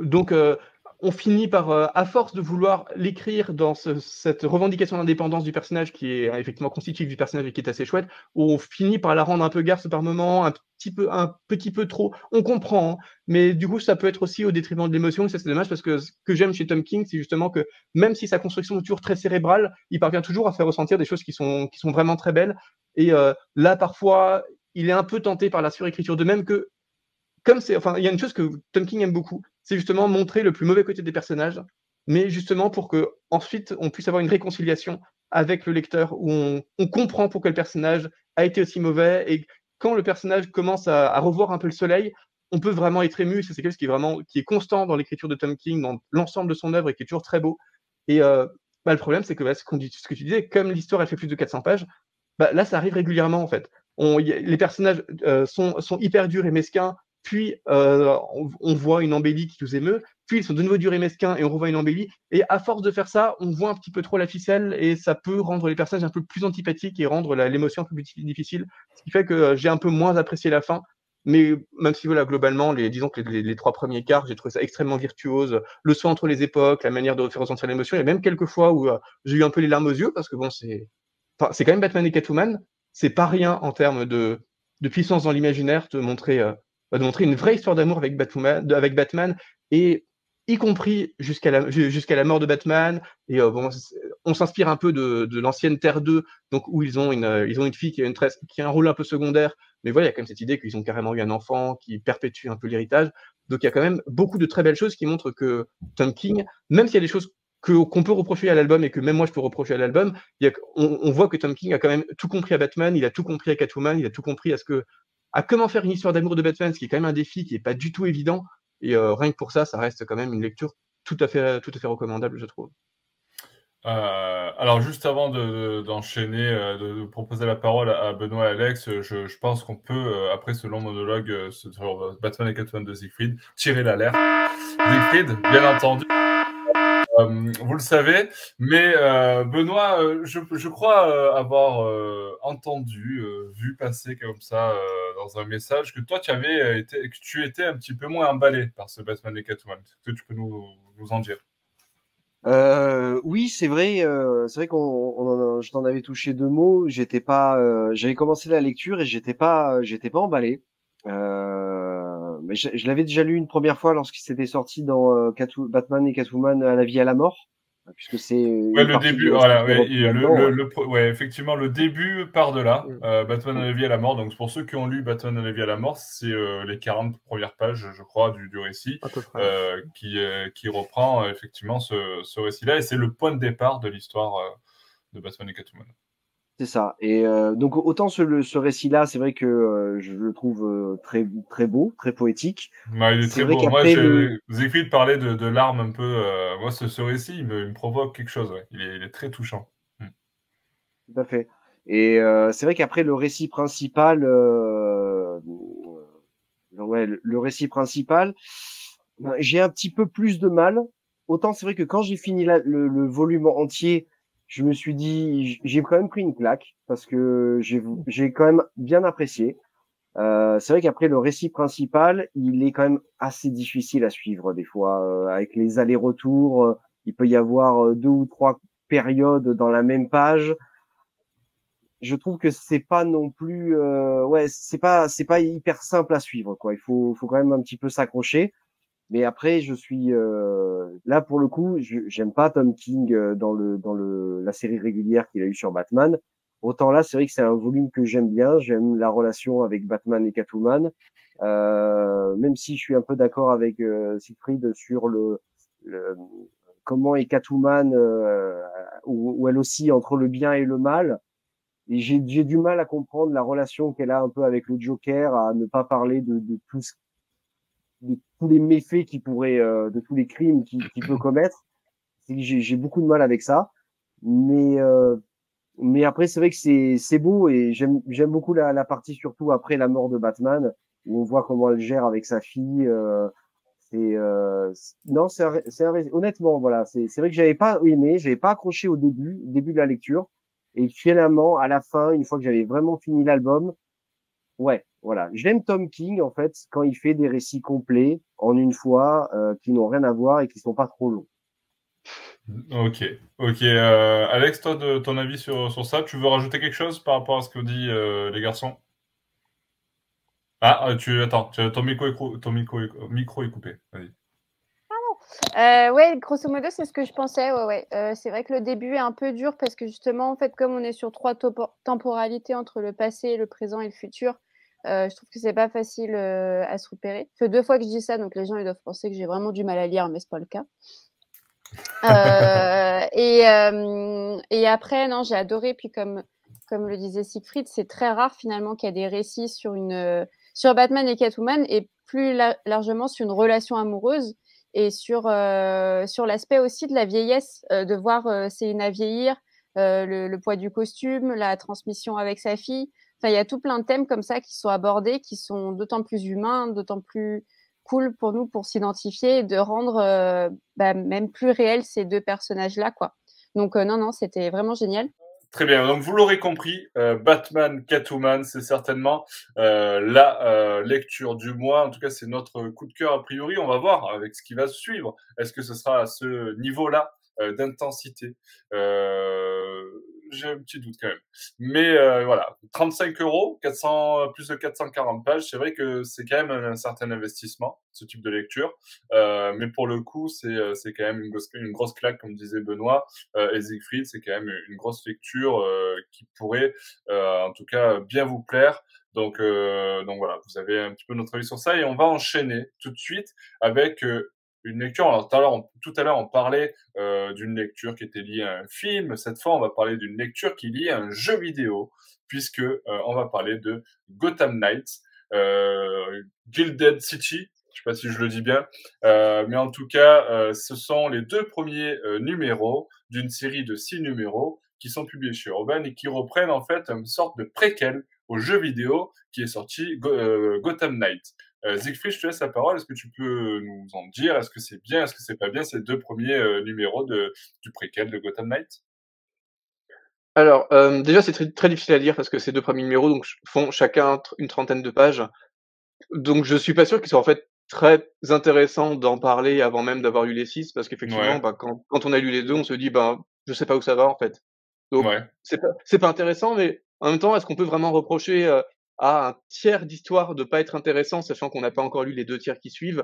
Donc, euh, on finit par, euh, à force de vouloir l'écrire dans ce- cette revendication d'indépendance du personnage qui est effectivement constitutive du personnage et qui est assez chouette, on finit par la rendre un peu garce par moment, un petit peu, un petit peu trop. On comprend, hein, mais du coup, ça peut être aussi au détriment de l'émotion. Et ça, c'est dommage parce que ce que j'aime chez Tom King, c'est justement que même si sa construction est toujours très cérébrale, il parvient toujours à faire ressentir des choses qui sont, qui sont vraiment très belles. Et euh, là, parfois, il est un peu tenté par la surécriture, de même que comme c'est, enfin, il y a une chose que Tom King aime beaucoup, c'est justement montrer le plus mauvais côté des personnages, mais justement pour que ensuite on puisse avoir une réconciliation avec le lecteur où on, comprend pourquoi le personnage a été aussi mauvais et quand le personnage commence à, revoir un peu le soleil, on peut vraiment être ému. C'est quelque chose qui est vraiment qui est constant dans l'écriture de Tom King, dans l'ensemble de son œuvre et qui est toujours très beau. Et euh, bah, le problème, c'est que bah, ce, que tu disais, comme l'histoire elle fait plus de 400 pages, bah, là, ça arrive régulièrement en fait. Les personnages euh, sont, sont, hyper durs et mesquins, puis euh, on, voit une embellie qui nous émeut, puis ils sont de nouveau durs et mesquins et on revoit une embellie. Et à force de faire ça, on voit un petit peu trop la ficelle et ça peut rendre les personnages un peu plus antipathiques et rendre l'émotion un peu plus difficile. Ce qui fait que euh, j'ai un peu moins apprécié la fin. Mais même si voilà, globalement, les, disons que les, trois premiers quarts, j'ai trouvé ça extrêmement virtuose. Le soin entre les époques, la manière de faire ressentir l'émotion. Il y a même quelques fois où euh, j'ai eu un peu les larmes aux yeux parce que bon, c'est, enfin, quand même Batman et Catwoman. C'est pas rien en termes de, de puissance dans l'imaginaire de montrer, de montrer une vraie histoire d'amour avec Batman, et y compris jusqu'à la, la mort de Batman. Et euh, on s'inspire un peu de, de l'ancienne Terre 2, donc où ils ont une, ils ont une fille qui a, une qui a un rôle un peu secondaire, mais voilà, il y a quand même cette idée qu'ils ont carrément eu un enfant qui perpétue un peu l'héritage. Donc il y a quand même beaucoup de très belles choses qui montrent que Tom King, même s'il y a des choses qu'on peut reprocher à l'album et que même moi je peux reprocher à l'album, on, on, voit que Tom King a quand même tout compris à Batman, il a tout compris à Catwoman, il a tout compris à ce que à comment faire une histoire d'amour de Batman, ce qui est quand même un défi qui est pas du tout évident. Et euh, rien que pour ça, ça reste quand même une lecture tout à fait, tout à fait recommandable, je trouve. Euh, alors juste avant d'enchaîner, de, de, proposer la parole à Benoît et Alex, je, pense qu'on peut, euh, après ce long monologue euh, sur Batman et Catwoman de Siegfried, tirer l'alerte. Siegfried, bien entendu, euh, vous le savez, mais euh, Benoît, je, crois avoir entendu, vu passer comme ça un message que toi, tu avais été, que tu étais un petit peu moins emballé par ce Batman et Catwoman. Est-ce que tu peux nous, nous en dire? Euh, oui, c'est vrai. Euh, c'est vrai qu'on, je t'en avais touché deux mots. J'étais pas, euh, j'avais commencé la lecture et j'étais pas, j'étais pas emballé. Euh, mais je, l'avais déjà lu une première fois lorsqu'il s'était sorti dans euh, Batman et Catwoman à la vie à la mort puisque c'est ouais, le début voilà ouais, le, le, le, ouais, effectivement le début part de là. Mm. euh, Batman à la vie à la mort. Donc pour ceux qui ont lu Batman à la vie à la mort c'est euh, les 40 premières pages je crois du, du récit euh, qui, euh, qui reprend effectivement ce, ce récit là et c'est le point de départ de l'histoire de Batman et Catwoman c'est ça. Et euh, donc autant ce, ce récit-là, c'est vrai que euh, je le trouve euh, très très beau, très poétique. Ouais, il est, très beau. Moi, le... vous de parler de, de larmes un peu. Euh, moi, ce, ce récit, il me, il me, provoque quelque chose. Ouais. Il, est, il, est, très touchant. Hmm. Tout à fait. Et c'est vrai qu'après le récit principal, ouais, le, le, récit principal, ben, j'ai un petit peu plus de mal. Autant c'est vrai que quand j'ai fini la, le, le volume entier, je me suis dit, j'ai quand même pris une claque parce que j'ai quand même bien apprécié. Euh, c'est vrai qu'après le récit principal, il est quand même assez difficile à suivre des fois euh, avec les allers-retours. Euh, il peut y avoir euh, deux ou trois périodes dans la même page. Je trouve que c'est pas non plus, euh, ouais, c'est pas c'est pas hyper simple à suivre quoi. Il faut faut quand même un petit peu s'accrocher. Mais après, je suis euh, là pour le coup, j'aime pas Tom King euh, dans le dans le la série régulière qu'il a eu sur Batman. Autant là, c'est vrai que c'est un volume que j'aime bien. J'aime la relation avec Batman et Catwoman, euh, même si je suis un peu d'accord avec euh, Siegfried sur le, le, comment est Catwoman, euh, où, elle aussi entre le bien et le mal. Et j'ai du mal à comprendre la relation qu'elle a un peu avec le Joker, à ne pas parler de, de tout ce de tous les méfaits qui pourrait, euh, de tous les crimes qu'il qui peut commettre. J'ai beaucoup de mal avec ça. Mais, euh, mais après, c'est vrai que c'est beau et j'aime beaucoup la, la, partie surtout après la mort de Batman, où on voit comment elle gère avec sa fille. Euh, c'est euh, non, c'est honnêtement voilà, c'est vrai que j'avais pas aimé, j'avais pas accroché au début, début de la lecture, et finalement à la fin, une fois que j'avais vraiment fini l'album, ouais, voilà, j'aime Tom King en fait quand il fait des récits complets en une fois euh, qui n'ont rien à voir et qui sont pas trop longs. Ok, ok. Euh, Alex, toi, de ton avis sur, sur ça, tu veux rajouter quelque chose par rapport à ce que dit euh, les garçons? Ah, euh, tu attends, ton micro est, ton micro est, micro est coupé. Vas-y. Euh, ouais, grosso modo, c'est ce que je pensais. Ouais, ouais. Euh, c'est vrai que le début est un peu dur parce que justement, en fait, comme on est sur trois temporalités entre le passé, le présent et le futur, euh, je trouve que c'est pas facile euh, à se repérer. Ça fait deux fois que je dis ça, donc les gens ils doivent penser que j'ai vraiment du mal à lire, mais c'est pas le cas. Euh, et, et après, non, j'ai adoré. Puis comme comme le disait Siegfried, c'est très rare finalement qu'il y a des récits sur une sur Batman et Catwoman et plus largement sur une relation amoureuse et sur, sur l'aspect aussi de la vieillesse, de voir Céline vieillir, le, le, poids du costume, la transmission avec sa fille. Enfin, il y a tout plein de thèmes comme ça qui sont abordés, qui sont d'autant plus humains, d'autant plus cool pour nous pour s'identifier et de rendre bah, même plus réel ces deux personnages-là, quoi. Donc non, non, c'était vraiment génial. Très bien. Donc vous l'aurez compris, euh, Batman, Catwoman, c'est certainement euh, la euh, lecture du mois. En tout cas, c'est notre coup de cœur a priori. On va voir avec ce qui va suivre. Est-ce que ce sera à ce niveau-là d'intensité? J'ai un petit doute quand même. Mais euh, voilà, 35 euros, 400, plus de 440 pages, c'est vrai que c'est quand même un, certain investissement, ce type de lecture. Euh, mais pour le coup, c'est, euh, c'est quand même une grosse, une grosse claque, comme disait Benoît. Euh, et Siegfried, c'est quand même une grosse lecture euh, qui pourrait, euh, en tout cas, bien vous plaire. Donc, donc voilà, vous avez un petit peu notre avis sur ça. Et on va enchaîner tout de suite avec une lecture. Alors tout à l'heure, on, parlait euh, d'une lecture qui était liée à un film. Cette fois, on va parler d'une lecture qui est liée à un jeu vidéo, puisque euh, on va parler de Gotham Knights, euh, Gilded City. Je sais pas si je le dis bien, euh, mais en tout cas, ce sont les deux premiers numéros d'une série de six numéros qui sont publiés chez Urban et qui reprennent en fait une sorte de préquel au jeu vidéo qui est sorti Gotham Knights. Euh, Siegfried, je te laisse la parole. Est-ce que tu peux nous en dire? Est-ce que c'est bien? Est-ce que c'est pas bien ces deux premiers euh, numéros de, du préquel de Gotham Knight Alors, euh, déjà, c'est très, très, difficile à dire parce que ces deux premiers numéros donc, font chacun une trentaine de pages. Donc, je suis pas sûr qu'ils soient en fait très intéressants d'en parler avant même d'avoir lu les six parce qu'effectivement, ouais. bah, quand, quand, on a lu les deux, on se dit, ben, je sais pas où ça va en fait. Donc, ouais. c'est pas, pas intéressant, mais en même temps, est-ce qu'on peut vraiment reprocher euh, à un tiers d'histoire de pas être intéressant, sachant qu'on n'a pas encore lu les deux tiers qui suivent,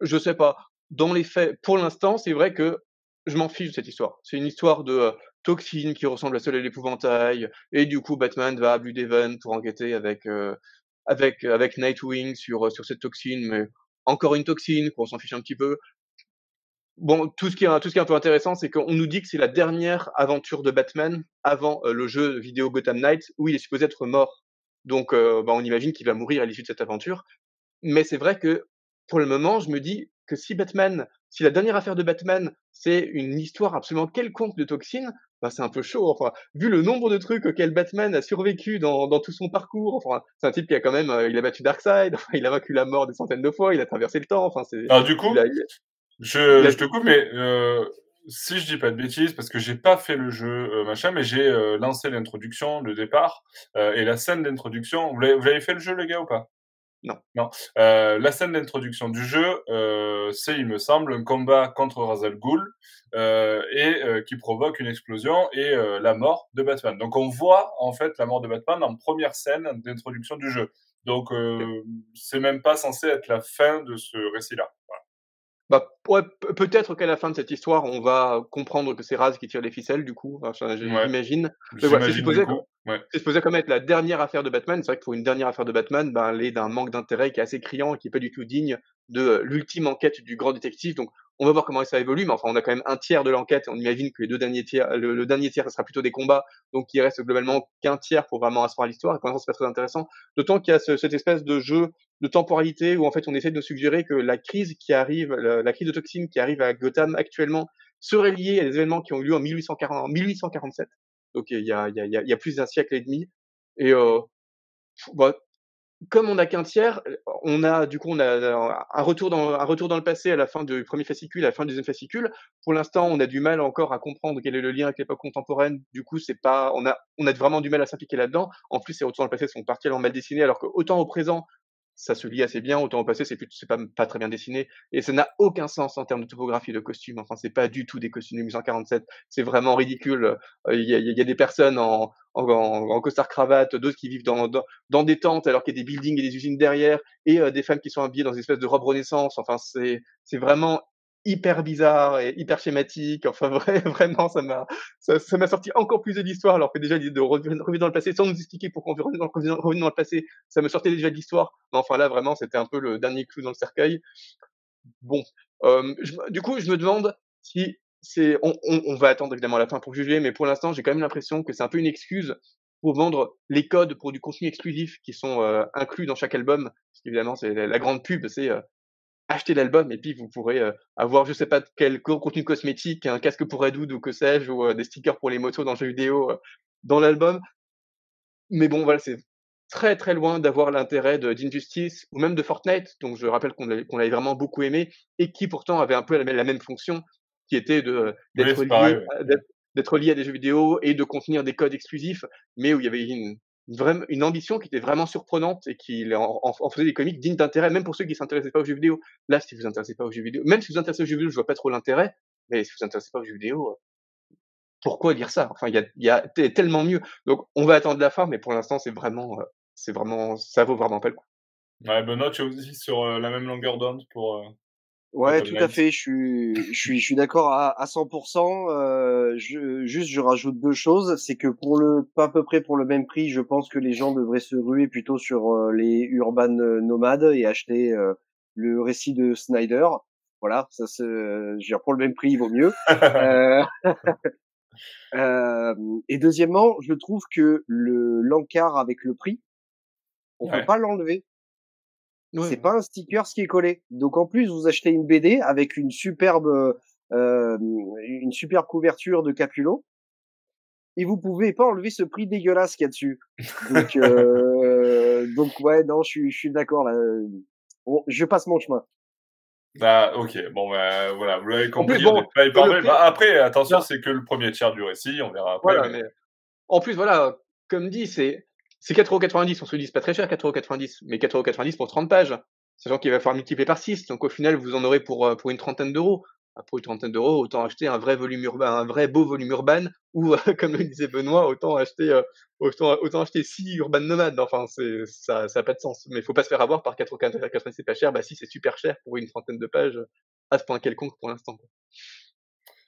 je sais pas. Dans les faits, pour l'instant, c'est vrai que je m'en fiche de cette histoire. C'est une histoire de toxine qui ressemble à celle de l'épouvantail, et du coup Batman va à Blue Devon pour enquêter avec avec avec Nightwing sur sur cette toxine, mais encore une toxine, qu'on s'en fiche un petit peu. Bon, tout ce qui est tout ce qui est un peu intéressant, c'est qu'on nous dit que c'est la dernière aventure de Batman avant le jeu vidéo Gotham Knights où il est supposé être mort donc, euh, bah, on imagine qu'il va mourir à l'issue de cette aventure. Mais c'est vrai que, pour le moment, je me dis que si Batman, si la dernière affaire de Batman, c'est une histoire absolument quelconque de toxines, bah, c'est un peu chaud. Enfin, vu le nombre de trucs auxquels Batman a survécu dans, dans tout son parcours, enfin, c'est un type qui a quand même, euh, il a battu Darkseid, enfin, il a vaincu la mort des centaines de fois, il a traversé le temps. Enfin, c'est. Alors, du coup, a, je, je, te coupe, mais euh, si je dis pas de bêtises, parce que j'ai pas fait le jeu euh, machin, mais j'ai euh, lancé l'introduction, le départ euh, et la scène d'introduction. Vous l'avez fait le jeu, les gars, ou pas? Non. Non. la scène d'introduction du jeu, c'est, il me semble, un combat contre Razal Ghul et qui provoque une explosion et la mort de Batman. Donc on voit en fait la mort de Batman en première scène d'introduction du jeu. Donc c'est même pas censé être la fin de ce récit-là. Bah, ouais, peut-être qu'à la fin de cette histoire, on va comprendre que c'est Raz qui tire les ficelles, du coup. Enfin, j'imagine. Ouais. Voilà, c'est supposé, ouais. supposé comme être la dernière affaire de Batman. C'est vrai que pour une dernière affaire de Batman, ben, elle est d'un manque d'intérêt qui est assez criant et qui est pas du tout digne de l'ultime enquête du grand détective. Donc, on va voir comment ça évolue, mais enfin, on a quand même un tiers de l'enquête. On imagine que les deux derniers tiers, le, le, dernier tiers, ça sera plutôt des combats. Donc, il reste globalement qu'un tiers pour vraiment asseoir l'histoire. Et pour l'instant, c'est pas très intéressant. D'autant qu'il y a ce, cette espèce de jeu de temporalité où, en fait, on essaie de suggérer que la crise qui arrive, la, la crise de toxine qui arrive à Gotham actuellement serait liée à des événements qui ont eu lieu en, 1840, en 1847. Donc, il y a, il y a, il y a plus d'un siècle et demi. Et, euh, bah, comme on n'a qu'un tiers, on a du coup on a un retour dans un retour dans le passé à la fin du premier fascicule, à la fin du deuxième fascicule. Pour l'instant, on a du mal encore à comprendre quel est le lien avec l'époque contemporaine. Du coup, c'est pas on a on a vraiment du mal à s'impliquer là-dedans. En plus, ces retours dans le passé sont partiellement mal dessinés, alors que autant au présent ça se lit assez bien, autant au passé c'est c'est pas très bien dessiné et ça n'a aucun sens en termes de topographie de costumes. Enfin, c'est pas du tout des costumes de 1847, c'est vraiment ridicule. Il y, a, y, a, des personnes en en, en costard cravate, d'autres qui vivent dans, dans, dans des tentes alors qu'il y a des buildings et des usines derrière et euh, des femmes qui sont habillées dans une espèce de robe renaissance. Enfin, c'est vraiment hyper bizarre et hyper schématique. Enfin, vrai, vraiment, ça m'a, ça, ça m'a sorti encore plus de l'histoire. Alors que déjà, de revenir dans le passé sans nous expliquer pourquoi on revenir dans, le passé, ça me sortait déjà de l'histoire. Mais enfin, là, vraiment, c'était un peu le dernier clou dans le cercueil. Bon. Euh, du coup, je me demande si c'est, on, on, on, va attendre évidemment la fin pour juger, mais pour l'instant, j'ai quand même l'impression que c'est un peu une excuse pour vendre les codes pour du contenu exclusif qui sont euh, inclus dans chaque album. Parce qu'évidemment, c'est la, grande pub, c'est euh, acheter l'album et puis vous pourrez euh, avoir, je sais pas quel contenu cosmétique, un casque pour Hadoud ou que sais-je, ou des stickers pour les motos dans le jeu vidéo dans l'album. Mais bon, voilà, c'est très très loin d'avoir l'intérêt d'Injustice ou même de Fortnite, donc je rappelle qu'on l'avait vraiment beaucoup aimé et qui pourtant avait un peu la, même fonction, qui était de d'être lié, d'être lié à des jeux vidéo et de contenir des codes exclusifs, mais où il y avait une, une ambition qui était vraiment surprenante et qui en, faisait des comics dignes d'intérêt, même pour ceux qui s'intéressaient pas aux jeux vidéo. Là, si vous intéressez pas aux jeux vidéo, même si vous intéressez aux jeux vidéo, je vois pas trop l'intérêt, mais si vous intéressez pas aux jeux vidéo, pourquoi dire ça? Enfin, il y a, y a tellement mieux. Donc, on va attendre la fin, mais pour l'instant, c'est vraiment, euh, c'est vraiment, ça vaut vraiment pas le coup. Ouais, Benoît, tu es aussi sur euh, la même longueur d'onde pour, euh, Ouais, tout à fait. Je suis, je suis, je suis d'accord à, à 100%. Euh, je, juste, je rajoute deux choses. C'est que pour le, pas à peu près pour le même prix, je pense que les gens devraient se ruer plutôt sur euh, les urban nomades et acheter euh, le récit de Snyder. Voilà, ça se, je veux dire, pour le même prix, il vaut mieux. euh, euh, et deuxièmement, je trouve que le l'encart avec le prix, on peut pas l'enlever. C'est pas un sticker ce qui est collé. Donc en plus, vous achetez une BD avec une superbe, euh, une superbe couverture de Capulo. Et vous pouvez pas enlever ce prix dégueulasse qu'il y a dessus. Donc, euh, donc ouais, non, je suis, je suis d'accord là. Bon, je passe mon chemin. Bah, ok, bon, bah, voilà, vous l'avez compris. Bon, pas bah, après, attention, c'est que le premier tiers du récit, on verra après. Voilà, mais... En plus, voilà, comme dit, c'est c'est 4,90€, on se dit, c'est pas très cher, 4,90€, mais 4,90€ pour 30 pages. Sachant qu'il va falloir multiplier par 6, donc au final, vous en aurez pour, euh, pour une trentaine d'euros. Ah, pour une trentaine d'euros, autant acheter un vrai volume urbain, un vrai beau volume urbain, ou, comme le disait Benoît, autant acheter, euh, autant, autant acheter 6 urban nomades. Enfin, c'est, ça, ça a pas de sens. Mais il faut pas se faire avoir par 4,90€, c'est pas cher. Bah si, c'est super cher pour une trentaine de pages, à ce point quelconque pour l'instant.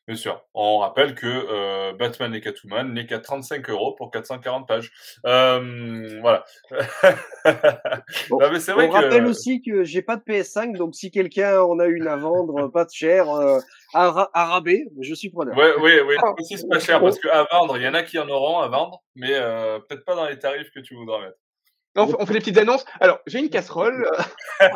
Bien sûr. On rappelle que euh, Batman et Catwoman n'est qu'à 35 euros pour 440 pages. Euh, voilà. mais c'est vrai on rappelle aussi que j'ai pas de PS5, donc si quelqu'un en a une à vendre, pas de cher, euh, à, à, rabais, je suis preneur. Oui, oui, oui. Aussi, c'est pas cher parce qu'à vendre, il y en a qui en auront à vendre, mais euh, peut-être pas dans les tarifs que tu voudras mettre. On fait, des petites annonces. Alors, j'ai une casserole.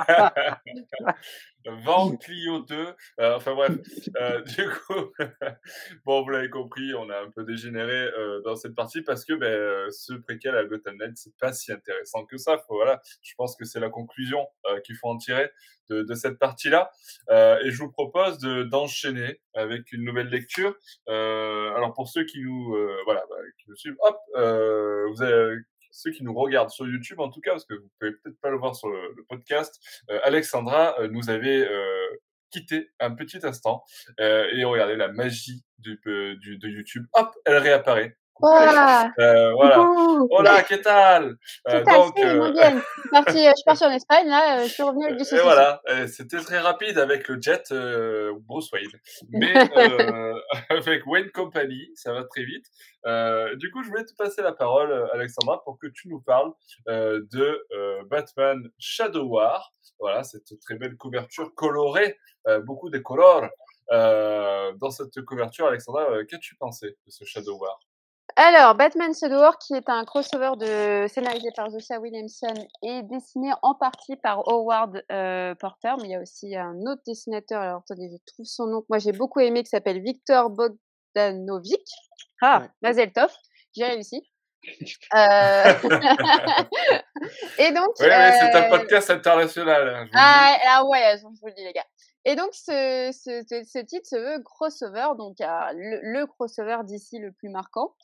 Vente Clio 2. Euh, enfin bref, euh, du coup, bon, vous l'avez compris, on a un peu dégénéré euh, dans cette partie parce que ben, ce préquel à Gotham c'est pas si intéressant que ça. Voilà, je pense que c'est la conclusion qu'il faut en tirer de, de cette partie-là. et je vous propose d'enchaîner avec une nouvelle lecture. alors pour ceux qui nous, voilà, bah, qui nous suivent, hop, vous avez ceux qui nous regardent sur YouTube en tout cas, parce que vous pouvez peut-être pas le voir sur le, podcast, euh, Alexandra euh, nous avait euh, quitté un petit instant et regardez la magie du, de YouTube. Hop, elle réapparaît. Voilà. Euh, voilà. Hola, ¿qué tal? Euh, donc, euh... bien. Parti, je pars sur Espagne, là, je suis revenu avec du Et voilà, c'était très rapide avec le jet euh, Bruce Wayne. Mais avec Wayne Company, ça va très vite. du coup, je voulais te passer la parole, Alexandra, pour que tu nous parles de Batman Shadow War. Voilà, cette très belle couverture colorée, beaucoup de couleurs. dans cette couverture, Alexandra, qu'as-tu pensé de ce Shadow War? Alors, Batman Shadow qui est un crossover de scénarisé par Joshua Williamson et dessiné en partie par Howard euh, Porter, mais il y a aussi un autre dessinateur. Alors attendez, je trouve son nom. Moi, j'ai beaucoup aimé, qui s'appelle Victor Bogdanovic. Ah, Mazel Tov, j'ai réussi. Euh... et donc, euh... c'est un podcast international. Hein, ah, ah, ouais, je vous le dis les gars. Et donc ce, ce, ce, titre se veut crossover, donc le, le crossover d'ici le plus marquant.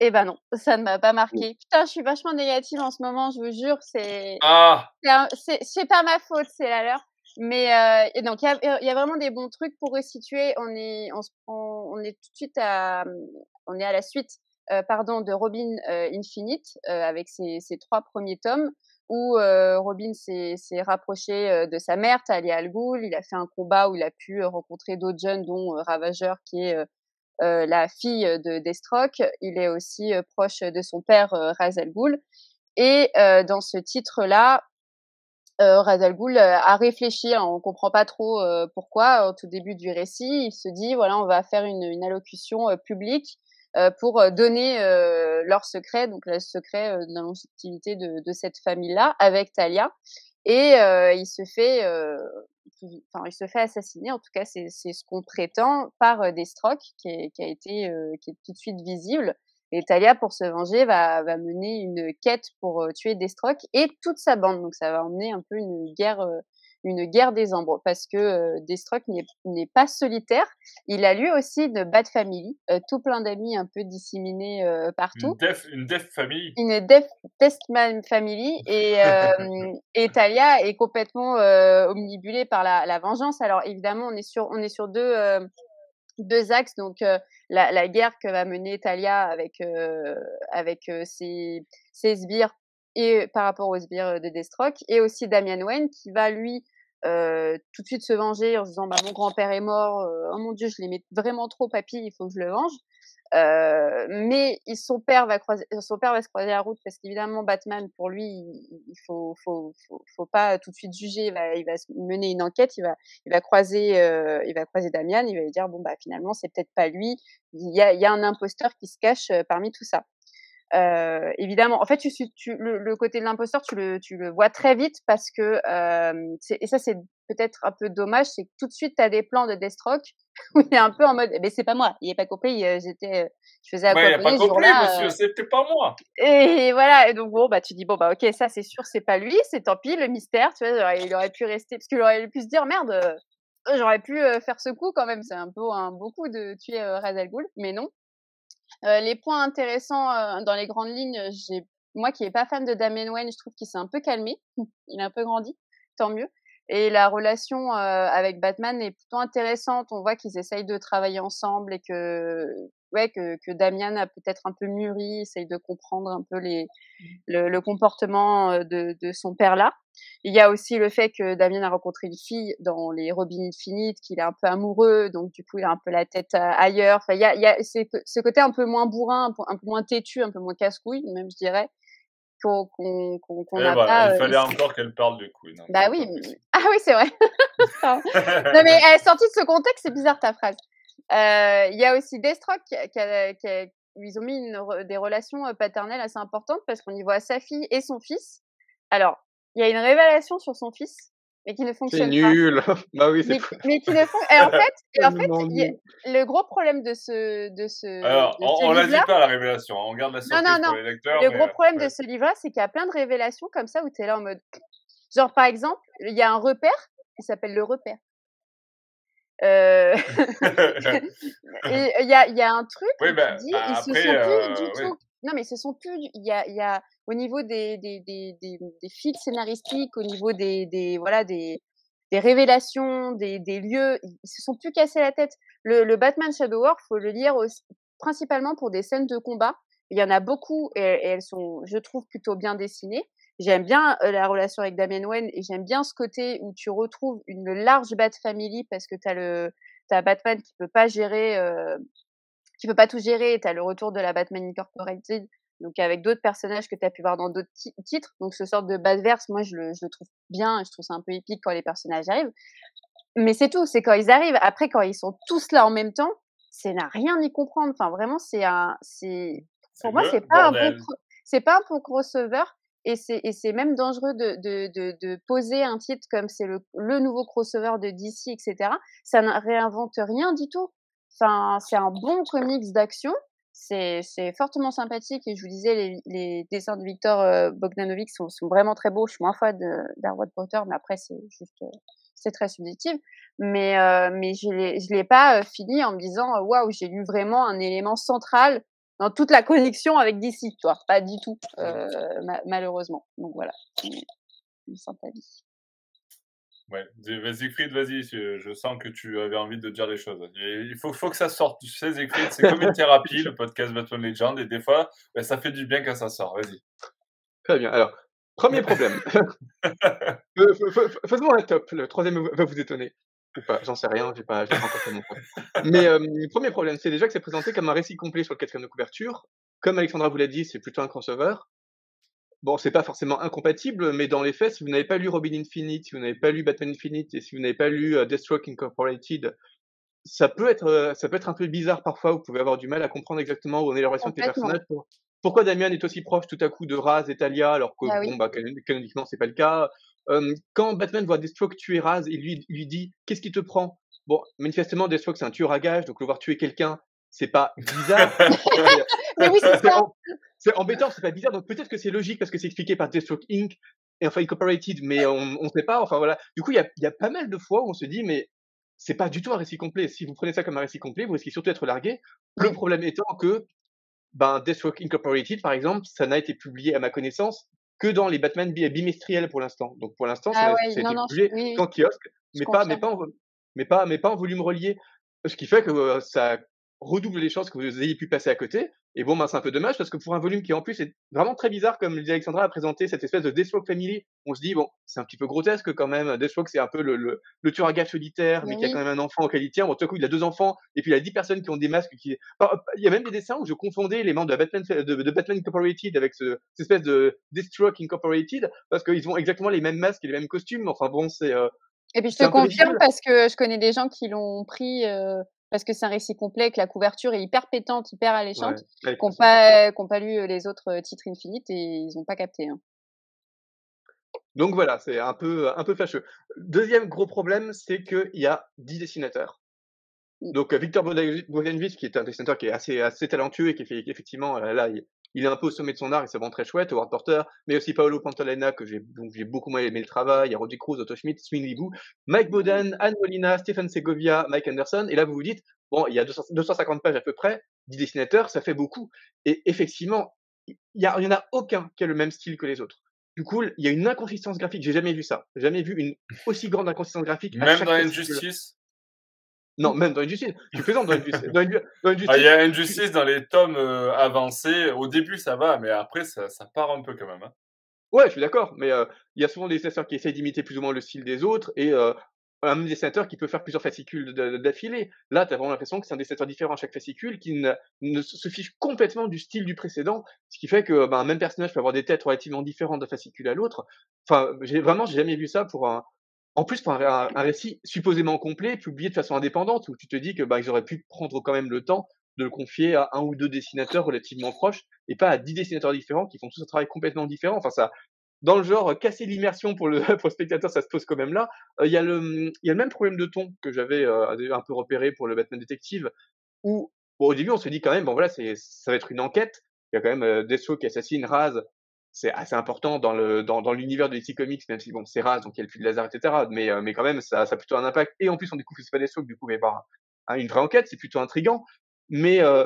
Eh ben non, ça ne m'a pas marqué. Putain, je suis vachement négative en ce moment, je vous jure, c'est ah. c'est pas ma faute, c'est la leur. Mais euh, et donc il y a, y a, vraiment des bons trucs pour resituer. On est on, on, est tout de suite à on est à la suite euh, pardon de Robin euh, Infinite euh, avec ses, ses, trois premiers tomes où euh, Robin s'est rapproché de sa mère, Talia Al Ghul. Il a fait un combat où il a pu rencontrer d'autres jeunes, dont Ravageur, qui est euh, la fille de Deathstroke. Il est aussi euh, proche de son père euh, Ra's al Ghul. Et dans ce titre-là, euh, Ra's al Ghul a réfléchi, on on comprend pas trop pourquoi, au tout début du récit, il se dit, voilà, on va faire une, allocution publique pour donner leur secret, donc le secret de la de, de cette famille-là, avec Talia. Et il se fait, enfin, il se fait assassiner. En tout cas, c'est ce qu'on prétend par Deathstroke, qui, qui a été, qui est tout de suite visible. Et Talia, pour se venger, va, va mener une quête pour tuer Deathstroke et toute sa bande. Donc, ça va emmener un peu une guerre une guerre des ombres parce que euh, n'est pas solitaire. Il a lui aussi une bad family, euh, tout plein d'amis un peu disséminés euh, partout. Une death, family. Une death, family et, et Talia est complètement omnibulée par la, la, vengeance. Alors évidemment, on est sur on est sur deux deux axes. Donc la, la, guerre que va mener Talia avec avec ses, ses sbires et par rapport aux sbires de Deathstroke, et aussi Damian Wayne qui va lui euh, tout de suite se venger en se disant bah mon grand-père est mort, euh, oh mon dieu je l'aimais vraiment trop papy, il faut que je le venge. Euh, mais son père va croiser, son père va se croiser la route parce qu'évidemment Batman pour lui il, faut, faut, pas tout de suite juger, il va, mener une enquête, il va croiser euh, il va croiser Damian, il va lui dire bon bah finalement c'est peut-être pas lui, il y a, un imposteur qui se cache euh, parmi tout ça. Euh, évidemment, en fait, tu, tu, le, le, côté de l'imposteur, tu le, tu le vois très vite parce que, euh, et ça c'est peut-être un peu dommage, c'est que tout de suite tu as des plans de Deathstroke où il est un peu en mode, mais c'est pas moi, il est pas compris, j'étais, je faisais à ouais, il a pas compris, monsieur, euh. c'était pas moi. Et voilà, et donc bon, bah tu dis bon bah ok, ça c'est sûr, c'est pas lui, c'est tant pis, le mystère, tu vois, il aurait pu rester, parce qu'il aurait pu se dire merde, euh, j'aurais pu faire ce coup quand même, c'est un peu un beau coup de tuer euh, Razal mais non. Euh, les points intéressants euh, dans les grandes lignes, j'ai moi qui est pas fan de Damien Wayne, je trouve qu'il s'est un peu calmé, il a un peu grandi, tant mieux. Et la relation euh, avec Batman est plutôt intéressante. On voit qu'ils essayent de travailler ensemble et que ouais que, que Damian a peut-être un peu mûri, essaye de comprendre un peu les le, le comportement de, de son père là. Il y a aussi le fait que Damien a rencontré une fille dans les Robins Infinites, qu'il est un peu amoureux, donc du coup il a un peu la tête ailleurs. Enfin, il y a, il y a ce côté un peu moins bourrin, un peu, un peu moins têtu, un peu moins casse-couille, même je dirais, qu'on pas. Il fallait encore qu'elle parle de Queen. Bah oui, ah oui c'est vrai. non mais est sortie de ce contexte, c'est bizarre ta phrase. Euh, il y a aussi Deathstroke qui, qui, a, qui a, ils ont mis une, des relations paternelles assez importantes parce qu'on y voit sa fille et son fils. Alors, il y a une révélation sur son fils, mais qui ne fonctionne pas. C'est nul. bah oui, mais, mais, qui ne font... Et en fait, et en fait le gros problème de ce, de ce. Alors, de ce on, la dit pas la révélation. Hein. On garde la surprise non, non, non. pour les lecteurs. Le gros problème de ce livre-là, c'est qu'il y a plein de révélations comme ça où tu es là en mode. Genre, par exemple, il y a un repère qui s'appelle le repère. Euh... et il y a, y a un truc oui, ben, qui dit, bah, après, ils se sont euh, plus du oui. tout. Non, mais ce sont plus. Il y a, y a au niveau des, des, des, des, des fils scénaristiques, au niveau des, des voilà des, des révélations, des, des lieux, ils se sont plus cassés la tête. Le, le Batman Shadow War, faut le lire aussi, principalement pour des scènes de combat. Il y en a beaucoup et, elles sont, je trouve, plutôt bien dessinées. J'aime bien euh, la relation avec Damien Wayne et j'aime bien ce côté où tu retrouves une large Bat Family parce que tu as le as Batman qui peut pas gérer euh, qui peut pas tout gérer, tu as le retour de la Batman Incorporated donc avec d'autres personnages que tu as pu voir dans d'autres titres. Donc ce sort de Batverse, moi je le, je le trouve bien, je trouve ça un peu épique quand les personnages arrivent. Mais c'est tout, c'est quand ils arrivent. Après, quand ils sont tous là en même temps, c'est n'a rien y comprendre. Enfin, vraiment, c'est un, c'est, pour moi, c'est pas bordel. un bon, c'est pas un bon crossover. Et c'est, et c'est même dangereux de, de, de, de poser un titre comme c'est le, le nouveau crossover de DC, etc. Ça ne réinvente rien du tout. Enfin, c'est un bon comics d'action c'est fortement sympathique et je vous disais les, dessins de Victor euh, Bogdanovic sont, vraiment très beaux. Je suis moins fan d'Arwood Potter, mais après c'est juste euh, c'est très subjectif. Mais euh, mais je je l'ai pas euh, fini en me disant waouh j'ai lu vraiment un élément central dans toute la connexion avec DC, toi. Pas du tout ma malheureusement. Donc voilà, une avis. Ouais, vas-y, Fried, vas-y, je sens que tu avais envie de dire des choses. Il faut, faut que ça sorte. Tu sais, Siegfried, c'est comme une thérapie, le podcast Batman Legend, et des fois, ben, ça fait du bien quand ça sort. Vas-y. Très bien. Alors, premier problème. Faisons un top. Le troisième va vous étonner. Ou pas, j'en sais rien, j'ai pas, pas encore fait mon point. Mais euh, premier problème, c'est déjà que c'est présenté comme un récit complet sur le quatrième de couverture. Comme Alexandra vous l'a dit, c'est plutôt un crossover bon, c'est pas forcément incompatible, mais dans les faits, si vous n'avez pas lu Robin Infinite, si vous n'avez pas lu Batman Infinite et si vous n'avez pas lu uh, Deathstroke Incorporated, ça peut être, euh, ça peut être un peu bizarre parfois. Vous pouvez avoir du mal à comprendre exactement où on est la relation avec les personnages. Pour- Pourquoi Damian est aussi proche tout à coup de Raz et Talia alors que Ah oui. bon bah canon- canoniquement c'est pas le cas. Euh, quand Batman voit Deathstroke tuer Raz, il lui, lui dit qu'est-ce qui te prend? Bon, manifestement Deathstroke c'est un tueur à gages, donc le voir tuer quelqu'un, c'est pas bizarre. Mais oui, c'est c'est ça. em- c'est embêtant, c'est pas bizarre. Donc peut-être que c'est logique parce que c'est expliqué par Deathstroke Inc. et enfin Incorporated, mais on, on sait pas. Enfin voilà. Du coup, il y a, il y a pas mal de fois où on se dit, mais c'est pas du tout un récit complet. Si vous prenez ça comme un récit complet, vous risquez surtout d'être largué. Le problème étant que ben, Deathstroke Incorporated, par exemple, ça n'a été publié à ma connaissance que dans les Batman bi- bimestriels pour l'instant. Donc pour l'instant, ça, Ah ouais, ça a non, été non, publié oui, oui. qu'en kiosque, mais pas, mais pas, en, mais pas, mais pas en volume relié. Ce qui fait que euh, ça redouble les chances que vous ayez pu passer à côté. Et bon, ben, c'est un peu dommage parce que pour un volume qui en plus est vraiment très bizarre, comme le dit Alexandra a présenté cette espèce de Deathstroke Family, on se dit, bon, c'est un petit peu grotesque quand même. Deathstroke, c'est un peu le, le, le tueur à gages solitaire, mais Mais qui a oui. quand même un enfant auquel il tient. Bon, tout à coup, il a deux enfants, et puis il a dix personnes qui ont des masques. Qui... Enfin, il y a même des dessins où je confondais les membres de, Batman, de, de Batman Incorporated avec ce, cette espèce de Deathstroke Incorporated, parce qu'ils ont exactement les mêmes masques et les mêmes costumes. Enfin bon, c'est. euh, Et puis je te confirme parce que je connais des gens qui l'ont pris euh, parce que c'est un récit complet, que la couverture est hyper pétante, hyper alléchante, Ouais, ça. pas, ont pas lu euh, les autres euh, titres Infinite et ils n'ont pas capté. hein. Donc voilà, c'est un peu, un peu fâcheux. Deuxième gros problème, c'est qu'il y a 10 dessinateurs. Mm. Donc euh, Victor Bogdanovich, qui est un dessinateur qui est assez, assez talentueux et qui fait effectivement, euh, là, il, il est un peu au sommet de son art, et c'est vraiment très chouette, Howard Porter, mais aussi Paolo Pantalena, que j'ai j'ai beaucoup moins aimé le travail, il y a Roger Cruz, Otto Schmidt, Swin Libu, Mike Boden, Anne Molina, Stephen Segovia, Mike Anderson, et là vous vous dites, bon, il y a 200 250 pages à peu près, 10 dessinateurs, ça fait beaucoup. Et effectivement, il y, a- il y en a aucun qui a le même style que les autres. Du coup, il y a une inconsistance graphique. J'ai jamais vu ça. Jamais vu une aussi grande inconsistance graphique. Même dans. Injustice. Non, même dans Injustice. Tu plaisante dans Injustice. Dans, dans Injustice, Ah, il y a Injustice dans les tomes euh, avancés. Au début, ça va, mais après, ça, ça part un peu quand même. hein. Ouais, je suis d'accord, mais euh, il y a souvent des dessinateurs qui essayent d'imiter plus ou moins le style des autres, et euh, un même dessinateur qui peut faire plusieurs fascicules d'affilée. Là, tu as vraiment l'impression que c'est un dessinateur différent à chaque fascicule, qui ne, ne se fiche complètement du style du précédent, ce qui fait que ben, un même personnage peut avoir des têtes relativement différentes d'un fascicule à l'autre. Enfin, j'ai vraiment, j'ai jamais vu ça pour un... En plus, pour un, récit supposément complet, publié de façon indépendante, où tu te dis que ben, ils auraient pu prendre quand même le temps de le confier à un ou deux dessinateurs relativement proches, et pas à dix dessinateurs différents qui font tous un travail complètement différent. Enfin, ça, dans le genre casser l'immersion pour le, spectateur, ça se pose quand même là. Euh, Il y, a le, même problème de ton que j'avais euh, un peu repéré pour le Batman Detective, où au début on se dit quand même, bon voilà, ça va être une enquête. Il y a quand même euh, Deathstroke qui assassine Raz. C'est assez important dans le dans, dans l'univers de DC Comics, même si bon c'est Raz, donc il y a le fil de laser, etc. Mais euh, mais quand même ça, ça a plutôt un impact. Et en plus on découvre que c'est pas Deathstroke, du coup avoir un- une vraie enquête, c'est plutôt intriguant. Mais euh,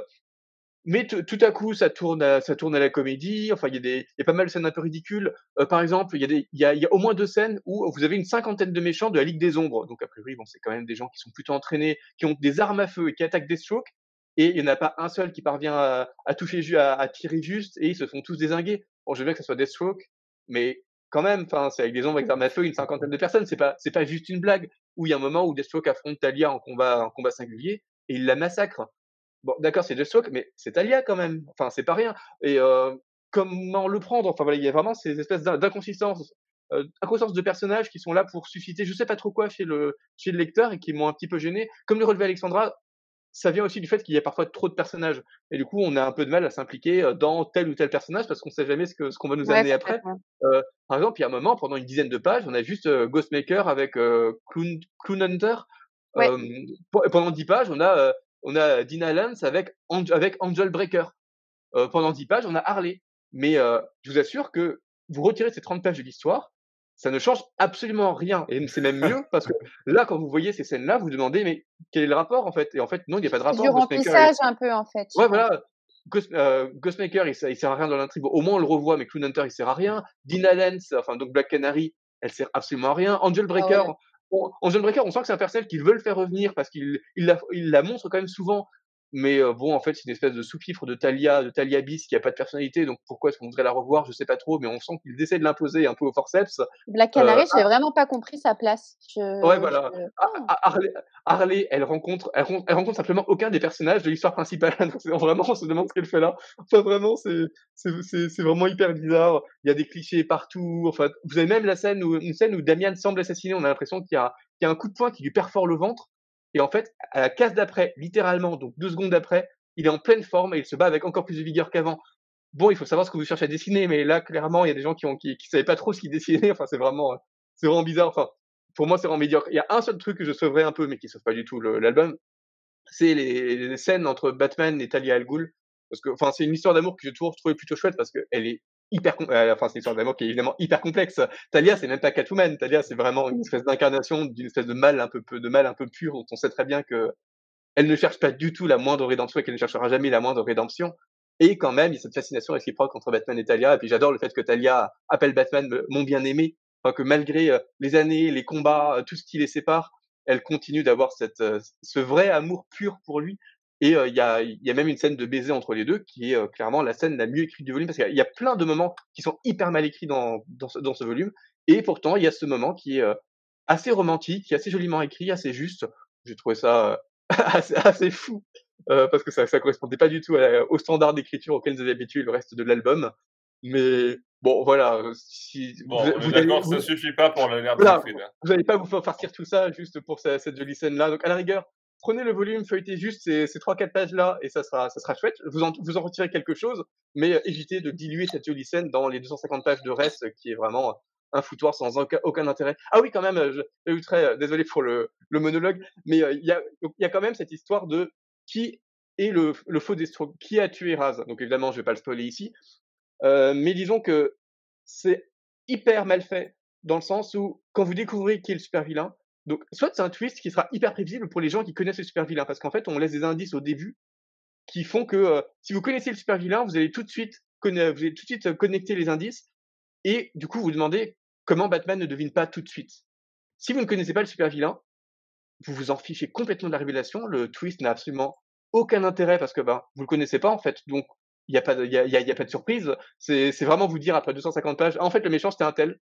mais tout à coup, ça tourne, à, ça tourne à la comédie. Enfin, il y a des, il y a pas mal de scènes un peu ridicules. Euh, par exemple, il y a des, il y a, au moins deux scènes où vous avez une cinquantaine de méchants de la Ligue des Ombres. Donc a priori, bon, c'est quand même des gens qui sont plutôt entraînés, qui ont des armes à feu et qui attaquent des strokes. Et il y en a pas un seul qui parvient à, toucher, à, à tirer juste, et ils se font tous désinguer. Bon, je veux bien que ça soit Deathstroke, mais quand même, enfin, c'est avec des ombres avec des armes une cinquantaine de personnes. C'est pas, c'est pas juste une blague. Où il y a un moment où Deathstroke affronte Talia en combat, en combat singulier, et il la massacre. Bon, d'accord, c'est Deathstroke, mais c'est Talia quand même. Enfin, c'est pas rien. Et euh, comment le prendre? Enfin voilà, il y a vraiment ces espèces d'in- d'inconsistances, euh, de personnages qui sont là pour susciter, je sais pas trop quoi chez le chez le lecteur et qui m'ont un petit peu gêné. Comme le relevait Alexandra, ça vient aussi du fait qu'il y a parfois trop de personnages. Et du coup, on a un peu de mal à s'impliquer euh, dans tel ou tel personnage parce qu'on sait jamais ce que ce qu'on va nous Ouais, amener après. Euh, par exemple, il y a un moment, pendant une dizaine de pages, on a juste euh, Ghostmaker avec euh, Clown, Clown Hunter. Ouais. Euh, pe- pendant dix pages, on a, euh, on a Dina Lance avec, avec Angel Breaker. Euh, pendant dix pages, on a Harley. Mais euh, je vous assure que vous retirez ces 30 pages de l'histoire, ça ne change absolument rien. Et c'est même mieux parce que là, quand vous voyez ces scènes-là, vous vous demandez, mais quel est le rapport en fait? Et en fait, non, il n'y a pas de C'est rapport. du remplissage un peu en fait. Ouais, voilà. Ghost, euh, Ghostmaker, il, sert- il sert à rien dans l'intrigue. Bon, au moins, on le revoit, mais Clown Hunter, il sert à rien. Dina Lance, enfin, donc Black Canary, elle sert absolument à rien. Angel Breaker, Ah ouais. bon, Angel Breaker, on sent que c'est un personnage qu'ils veulent faire revenir parce qu'il il la, il la montre quand même souvent. Mais euh, bon, en fait, c'est une espèce de sous-fifre de Talia, de Talia Bis qui a pas de personnalité. Donc, pourquoi est-ce qu'on voudrait la revoir? Je sais pas trop, mais on sent qu'ils essaient de l'imposer un peu au forceps. Black Canary, Euh, j'ai vraiment pas compris sa place. Je, Ouais, voilà. je- Ah, ah, Harley, Harley, elle rencontre, elle, ren- elle rencontre simplement aucun des personnages de l'histoire principale. Donc, vraiment, on se demande ce qu'elle fait là. Enfin, vraiment, c'est, c'est, c'est, c'est vraiment hyper bizarre. Il y a des clichés partout. Enfin, vous avez même la scène où, une scène où Damian semble assassiner. On a l'impression qu'il y a, qu'il y a un coup de poing qui lui perfore le ventre. Et en fait, à la case d'après, littéralement, donc deux secondes après, il est en pleine forme et il se bat avec encore plus de vigueur qu'avant. Bon, il faut savoir ce que vous cherchez à dessiner, mais là, clairement, il y a des gens qui ont, qui, qui savaient pas trop ce qu'ils dessinaient. Enfin, c'est vraiment, c'est vraiment bizarre. Enfin, pour moi, c'est vraiment médiocre. Il y a un seul truc que je sauverais un peu, mais qui sauve pas du tout l'album. C'est les, les, scènes entre Batman et Talia Al Ghul. Parce que, enfin, c'est une histoire d'amour que j'ai toujours trouvé plutôt chouette parce qu'elle est hyper, euh, enfin, c'est une histoire d'amour qui est évidemment hyper complexe. Talia, c'est même pas Catwoman. Talia, c'est vraiment une espèce d'incarnation d'une espèce de mal un peu, de mal un peu pur dont on sait très bien que elle ne cherche pas du tout la moindre rédemption et qu'elle ne cherchera jamais la moindre rédemption. Et quand même, il y a cette fascination réciproque entre Batman et Talia. Et puis j'adore le fait que Talia appelle Batman mon bien-aimé. Enfin, que malgré euh, les années, les combats, euh, tout ce qui les sépare, elle continue d'avoir cette, euh, ce vrai amour pur pour lui. Et il y, a, y a même une scène de baiser entre les deux qui est clairement la scène la mieux écrite du volume parce qu'il y a plein de moments qui sont hyper mal écrits dans, dans, ce, dans ce volume. Et pourtant, il y a ce moment qui est assez romantique, qui est assez joliment écrit, assez juste. J'ai trouvé ça assez, assez, fou euh, parce que ça, ça correspondait pas du tout à, au standard d'écriture auquel nous avez habitué le reste de l'album. Mais bon, voilà. Si bon, vous, d'accord, ça suffit pas pour de voilà, Vous n'allez pas vous faire partir tout ça juste pour cette, cette jolie scène-là. Donc, à la rigueur, prenez le volume, feuilletez juste ces, ces 3-4 pages-là et ça sera, ça sera chouette. Vous en, vous en retirez quelque chose, mais évitez de diluer cette jolie scène dans les 250 pages de reste qui est vraiment un foutoir sans aucun, aucun, intérêt. Ah oui, quand même, je, je très désolé pour le, le monologue, mais il y, a, y a quand même cette histoire de qui est le, le faux Destro, qui a tué Raz. Donc évidemment, je vais pas le spoiler ici, euh, mais disons que c'est hyper mal fait dans le sens où quand vous découvrez qui est le super vilain, donc soit c'est un twist qui sera hyper prévisible pour les gens qui connaissent le super vilain, parce qu'en fait on laisse des indices au début qui font que euh, si vous connaissez le super vilain, vous allez tout de suite vous allez tout de suite connecter les indices et du coup vous demandez comment Batman ne devine pas tout de suite. Si vous ne connaissez pas le super vilain, vous vous en fichez complètement de la révélation. Le twist n'a absolument aucun intérêt parce que ben vous le connaissez pas en fait, donc il y a pas de, y a, pas de surprise. C'est c'est vraiment vous dire après 250 pages, ah, en fait le méchant c'était un tel.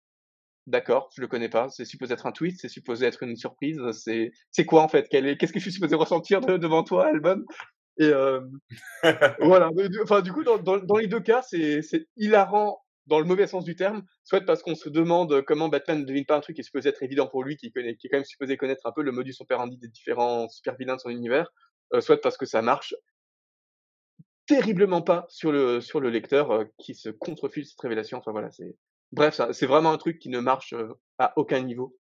D'accord, je le connais pas. C'est supposé être un twist, c'est supposé être une surprise. C'est c'est quoi en fait? Qu'est-ce que je suis supposé ressentir devant toi, Album Et euh, voilà. Enfin du coup dans, dans, dans les deux cas c'est c'est hilarant dans le mauvais sens du terme, soit parce qu'on se demande comment Batman ne devine pas un truc qui est supposé être évident pour lui, qui, connaît, qui est quand même supposé connaître un peu le modus operandi des différents super vilains de son univers, euh, soit parce que ça marche terriblement pas sur le, sur le lecteur euh, qui se contrefile cette révélation. Enfin voilà, c'est bref, c'est vraiment un truc qui ne marche à aucun niveau.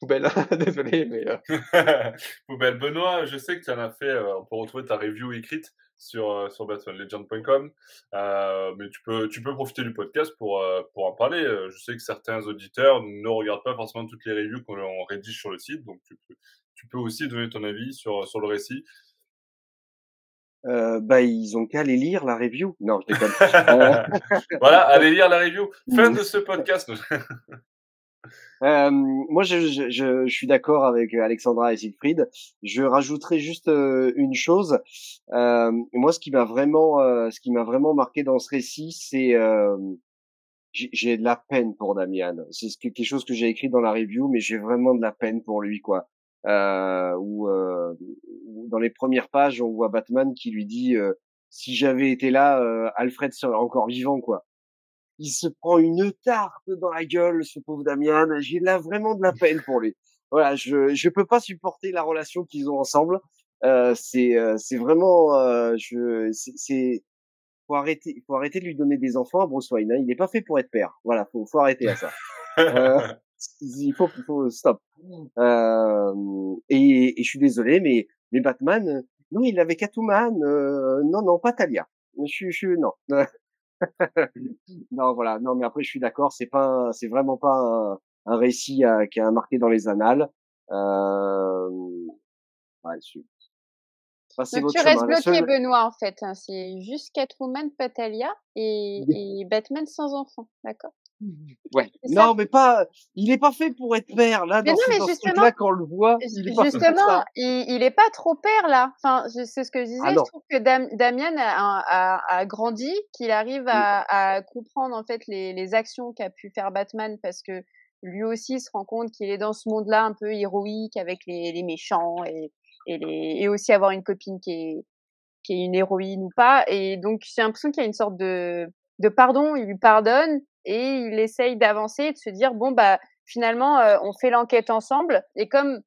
Poubelle, désolé, mais poubelle. Benoît, je sais que tu en as fait. on peut retrouver ta review écrite sur, sur batmanlegend.com. Mais tu peux, tu peux profiter du podcast pour, pour en parler. Je sais que certains auditeurs ne regardent pas forcément toutes les reviews qu'on rédige sur le site, donc tu peux, tu peux aussi donner ton avis sur, sur le récit. Euh, bah, ils ont qu'à aller lire la review. Non, je déconne. voilà, allez lire la review. Fin de ce podcast. euh, moi, je, je, je, suis d'accord avec Alexandra et Siegfried. Je rajouterai juste euh, une chose. Euh, moi, ce qui m'a vraiment, euh, ce qui m'a vraiment marqué dans ce récit, c'est j'ai de la peine pour Damian. C'est quelque chose que j'ai écrit dans la review, mais j'ai vraiment de la peine pour lui, quoi euh, où, euh, dans les premières pages, on voit Batman qui lui dit euh, si j'avais été là, euh, Alfred serait encore vivant, quoi. Il se prend une tarte dans la gueule, ce pauvre Damian. J'ai là vraiment de la peine pour lui. Voilà, je je peux pas supporter la relation qu'ils ont ensemble. Euh, c'est c'est vraiment je c'est faut arrêter faut arrêter de lui donner des enfants à Bruce Wayne. Hein. Il n'est pas fait pour être père. Voilà, faut faut arrêter à ça. il faut, faut stop. Euh, et, et, je suis désolé, mais, mais Batman, euh, non, il avait Catwoman, euh, non, non, pas Talia. Je, je, non. non, voilà. Non, mais après, je suis d'accord, c'est pas, c'est vraiment pas un, un récit à, qui a marqué dans les annales. Euh, ouais, je, Donc tu restes bloqué, Benoît, en fait. Hein. C'est juste Catwoman, pas Talia et, et Batman sans enfant, d'accord? Ouais. Non, mais pas. Il est pas fait pour être père là. Dans mais non, ce, mais là, quand on le voit, il est pas justement, il, il est pas trop père là. Enfin, c'est ce que je disais. Je trouve que Damien a, a, a grandi, qu'il arrive à, à, comprendre en fait les, les actions qu'a pu faire Batman parce que lui aussi se rend compte qu'il est dans ce monde-là un peu héroïque avec les, les méchants et, et, les, et aussi avoir une copine qui est qui est une héroïne ou pas. Et donc j'ai l'impression qu'il y a une sorte de de pardon. Il lui pardonne et il essaye d'avancer et de se dire bon bah finalement euh, on fait l'enquête ensemble et comme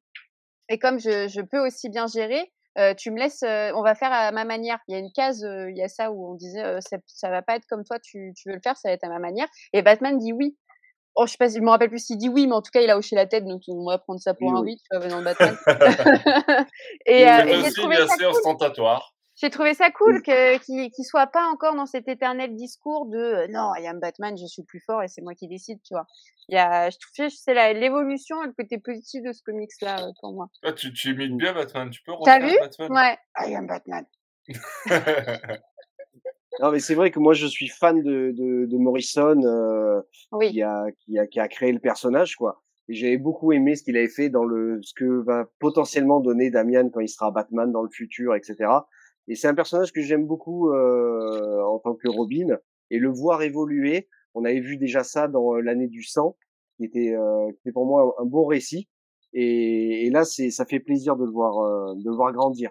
Et comme je, je peux aussi bien gérer, euh, tu me laisses, euh, on va faire à ma manière. Il y a une case, il y a ça où on disait ça, ça va pas être comme toi, tu, tu veux le faire, ça va être à ma manière. Et Batman dit oui. Oh, je sais pas, je me rappelle plus s'il dit oui, mais en tout cas, il a hoché la tête, donc on va prendre ça pour un oui, tu vois, venant de Batman. et, et j'ai trouvé ça cool. ostentatoire. J'ai trouvé ça cool que qu'il qu soit pas encore dans cet éternel discours de non, I am Batman, je suis plus fort et c'est moi qui décide, tu vois. Il y a, je trouve que c'est l'évolution et le côté positif de ce comics là pour moi. Ah, tu, tu imites bien Batman, tu peux T'as vu? Batman Ouais, I am Batman. Non, mais c'est vrai que moi, je suis fan de, de, de Morrison, euh, oui. qui, a, qui, a, qui a créé le personnage, quoi. Et j'avais beaucoup aimé ce qu'il avait fait dans le, ce que va potentiellement donner Damian quand il sera Batman dans le futur, etc. Et c'est un personnage que j'aime beaucoup euh, en tant que Robin. Et le voir évoluer, on avait vu déjà ça dans l'année du sang, qui était, euh, qui était pour moi un, bon récit. Et, et là, c'est, ça fait plaisir de le voir, euh, de le voir grandir.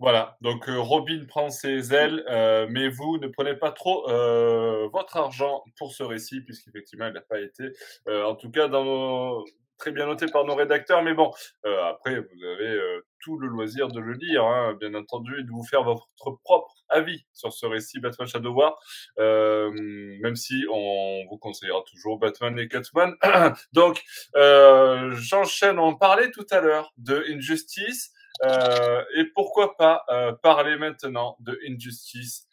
Voilà, donc euh, Robin prend ses ailes, euh, mais vous ne prenez pas trop euh, votre argent pour ce récit, puisqu'effectivement, il n'a pas été, euh, en tout cas, dans. Très bien noté par nos rédacteurs. Mais bon, euh, après, vous avez tout le loisir de le lire, hein, bien entendu, et de vous faire votre propre avis sur ce récit Batman Shadow War, même si on vous conseillera toujours Batman et Catman. donc, j'enchaîne, on parlait tout à l'heure de Injustice. Euh, et pourquoi pas euh, parler maintenant de Injustice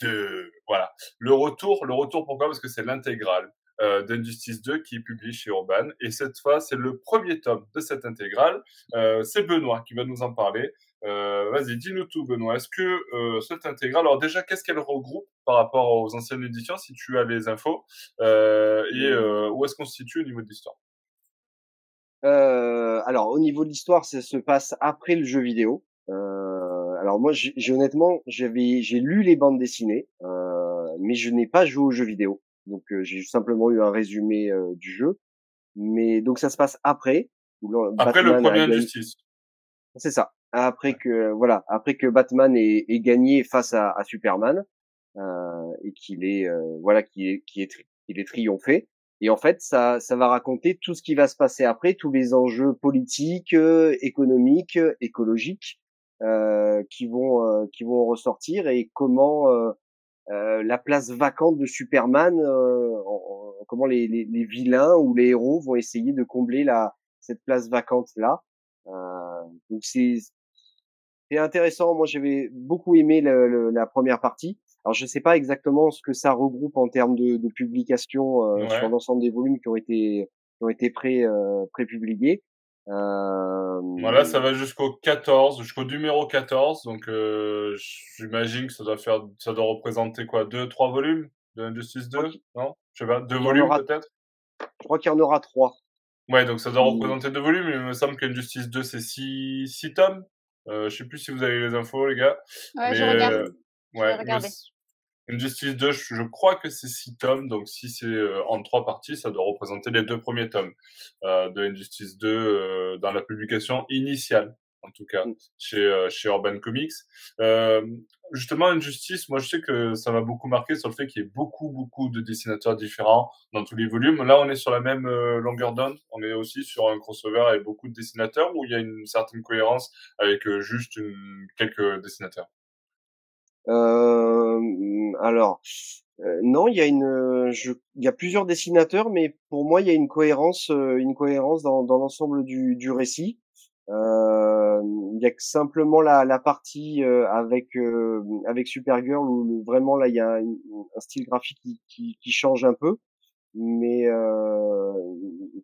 2 Voilà. Le retour, le retour pourquoi? Parce que c'est l'intégrale euh, d'Injustice 2 qui est publié chez Urban. Et cette fois, c'est le premier tome de cette intégrale. Euh, c'est Benoît qui va nous en parler. Euh, Vas-y, dis-nous tout, Benoît. Est-ce que euh, cette intégrale, alors déjà, qu'est-ce qu'elle regroupe par rapport aux anciennes éditions, si tu as les infos, et où est-ce qu'on se situe au niveau de l'histoire? Alors, au niveau de l'histoire, ça se passe après le jeu vidéo. Alors moi, j'ai honnêtement, j'ai lu les bandes dessinées, mais je n'ai pas joué au jeu vidéo. Donc, euh, j'ai simplement eu un résumé euh, du jeu. Mais donc, ça se passe après. Après Batman le premier Injustice. C'est ça. Après que voilà, après que Batman ait, ait gagné face à, à Superman euh, et qu'il est voilà, qui est qui est qu'il est triomphé. Et en fait, ça, ça va raconter tout ce qui va se passer après, tous les enjeux politiques, euh, économiques, écologiques euh, qui vont euh, qui vont ressortir et comment euh, euh la place vacante de Superman, en, comment les, les, les, vilains ou les héros vont essayer de combler la cette place vacante là. donc c'est c'est intéressant. Moi, j'avais beaucoup aimé le, le, la première partie. Alors je ne sais pas exactement ce que ça regroupe en termes de, de publication euh, ouais. sur l'ensemble des volumes qui ont été qui ont été pré euh, prépubliés. Euh... Voilà, ça va jusqu'au 14, jusqu'au numéro 14. Donc euh, j'imagine que ça doit faire, ça doit représenter quoi, deux, trois volumes? De Injustice 2, non? Je sais pas, deux volumes peut-être? Je crois qu'il y en aura trois. Ouais, donc ça doit représenter deux volumes. Il me semble qu'Injustice 2 c'est six, six tomes. Euh, je sais plus si vous avez les infos, les gars. Ouais, mais, je regarde. Euh, ouais, Injustice 2, je crois que c'est six tomes, donc si c'est euh, en trois parties, ça doit représenter les deux premiers tomes euh, de Injustice 2 euh, dans la publication initiale, en tout cas, mm. chez, euh, chez Urban Comics. Euh, justement, Injustice, moi je sais que ça m'a beaucoup marqué sur le fait qu'il y ait beaucoup, beaucoup de dessinateurs différents dans tous les volumes. Là, on est sur la même euh, longueur d'onde, on est aussi sur un crossover avec beaucoup de dessinateurs, où il y a une certaine cohérence avec juste une, quelques dessinateurs? Euh, alors, euh, non, il y a une, il y a plusieurs dessinateurs, mais pour moi, il y a une cohérence, euh, une cohérence dans, dans l'ensemble du, du récit. Euh, il y a que simplement la, la partie euh, avec euh, avec Supergirl où vraiment là il y a un, un style graphique qui, qui, qui, change un peu mais euh,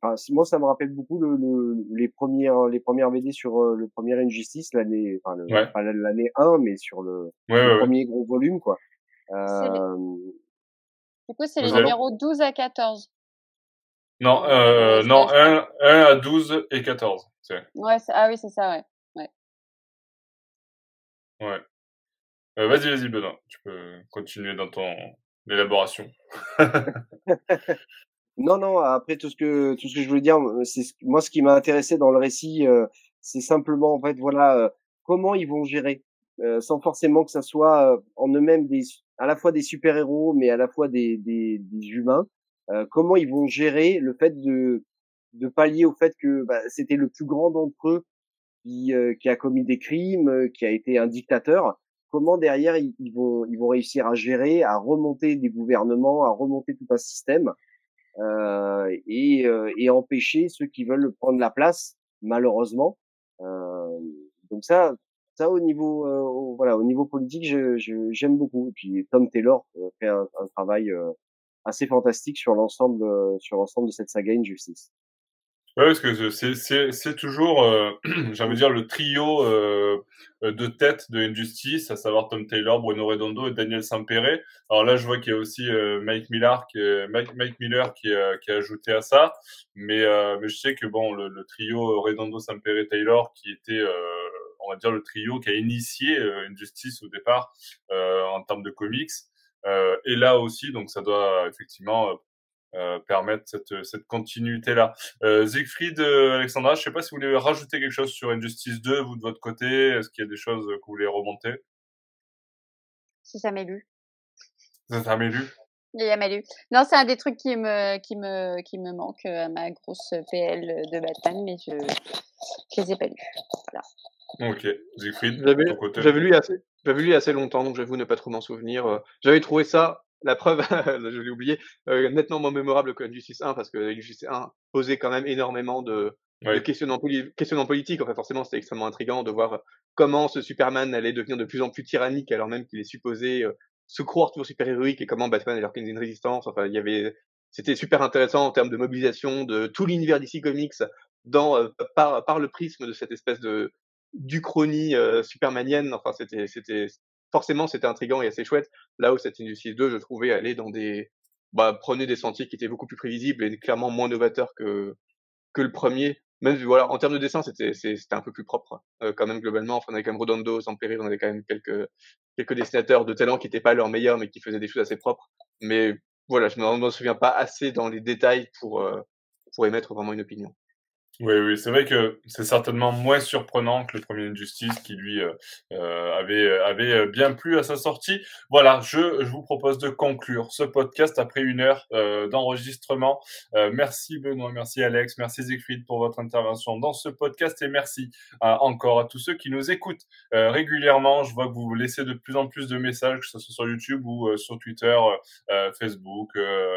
enfin, moi ça me rappelle beaucoup le, le, les premières les premières BD sur euh, le premier Injustice l'année enfin ouais. l'année 1 mais sur le, ouais, le ouais, premier gros volume quoi. Euh... du coup c'est les numéros 12 à 14 non euh, non 1, 1 à 12 et 14 ouais ah oui c'est ça ouais ouais. Ouais. Euh, vas-y vas-y Benoît tu peux continuer dans ton l'élaboration. non, non. Après tout ce que tout ce que je voulais dire, c'est moi ce qui m'a intéressé dans le récit, euh, c'est simplement en fait voilà euh, comment ils vont gérer, euh, sans forcément que ça soit euh, en eux-mêmes des à la fois des super héros, mais à la fois des des, des humains. comment ils vont gérer le fait de de pallier au fait que bah, c'était le plus grand d'entre eux qui, euh, qui a commis des crimes, euh, qui a été un dictateur. Comment derrière ils, vont ils vont réussir à gérer, à remonter des gouvernements, à remonter tout un système euh, et, et empêcher ceux qui veulent prendre la place, malheureusement. donc ça, ça au niveau voilà au niveau politique, j'aime je, beaucoup. Et puis Tom Taylor fait un, un travail assez fantastique sur l'ensemble sur l'ensemble de cette saga Injustice. Oui, parce que c'est toujours, euh, j'ai dire, le trio euh, de tête de Injustice, à savoir Tom Taylor, Bruno Redondo et Daniel Sampere. Alors là, je vois qu'il y a aussi euh, Mike Miller qui, Mike, Mike Miller qui, qui a ajouté à ça. Mais, mais je sais que bon, le, le trio Redondo, Sampere, Taylor, qui était, on va dire, le trio qui a initié Injustice au départ en termes de comics, et là aussi, donc ça doit effectivement euh, permettre cette, cette continuité-là. Euh, Siegfried, euh, Alexandra, je ne sais pas si vous voulez rajouter quelque chose sur Injustice 2, vous de votre côté. Est-ce qu'il y a des choses que vous voulez remonter? Si ça m'est lu. Ça m'est lu? Il y a lu. Non, c'est un des trucs qui me, qui me, qui me manque à ma grosse PL de Batman, mais je, je les ai pas lus. Voilà. Ok, Siegfried, j'avais lu assez, j'avais lu assez longtemps, donc j'avoue ne pas trop m'en souvenir. J'avais trouvé ça la preuve, je l'ai oublié, euh, nettement moins mémorable que Injustice 1 parce que Injustice 1 posait quand même énormément de, questionnements, politiques. Enfin, forcément, c'était extrêmement intriguant de voir comment ce Superman allait devenir de plus en plus tyrannique alors même qu'il est supposé euh, se croire toujours super héroïque et comment Batman allait organiser une résistance. Enfin, il y avait, c'était super intéressant en termes de mobilisation de tout l'univers d'ici Comics dans, euh, par, par le prisme de cette espèce de d'uchronie euh, supermanienne. Enfin, c'était, c'était, forcément, c'était intriguant et assez chouette. Là où cette Injustice 2, je trouvais aller dans des, bah, prenait des sentiers qui étaient beaucoup plus prévisibles et clairement moins novateurs que, que le premier. Même, voilà, en termes de dessin, c'était, c'était un peu plus propre, euh, quand même, globalement. Enfin, on avait quand même Rodondo, Samperi, on avait quand même quelques, quelques dessinateurs de talent qui n'étaient pas leurs meilleurs, mais qui faisaient des choses assez propres. Mais voilà, je ne me souviens pas assez dans les détails pour, euh, pour émettre vraiment une opinion. Oui, oui, c'est vrai que c'est certainement moins surprenant que le premier Injustice qui lui euh, euh avait euh, avait euh, bien plu à sa sortie. Voilà, je, je vous propose de conclure ce podcast après une heure euh, d'enregistrement. merci Benoît, merci Alex, merci Siegfried pour votre intervention dans ce podcast et merci encore à tous ceux qui nous écoutent régulièrement. Je vois que vous laissez de plus en plus de messages, que ce soit sur YouTube ou sur Twitter, Facebook,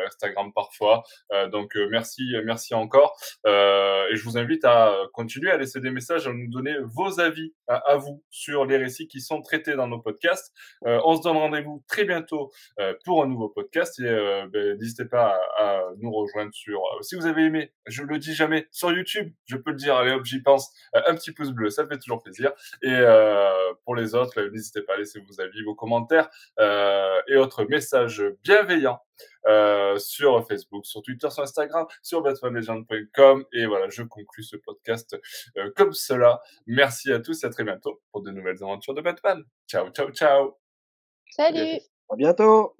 Instagram parfois. donc merci, merci encore. et je vous invite à continuer à laisser des messages, à nous donner vos avis à, vous sur les récits qui sont traités dans nos podcasts. Euh, on se donne rendez-vous très bientôt euh, pour un nouveau podcast et euh, ben, n'hésitez pas à, nous rejoindre sur. si vous avez aimé, je le dis jamais sur YouTube, je peux le dire. Allez hop, j'y pense. un petit pouce bleu, ça fait toujours plaisir. Et pour les autres, n'hésitez pas à laisser vos avis, vos commentaires et autres messages bienveillants euh, sur Facebook, sur Twitter, sur Instagram, sur batmanlegend.com. Et voilà, je conclus ce podcast euh, comme cela. Merci à tous et à très bientôt pour de nouvelles aventures de Batman. Ciao, ciao, ciao. Salut. À bientôt.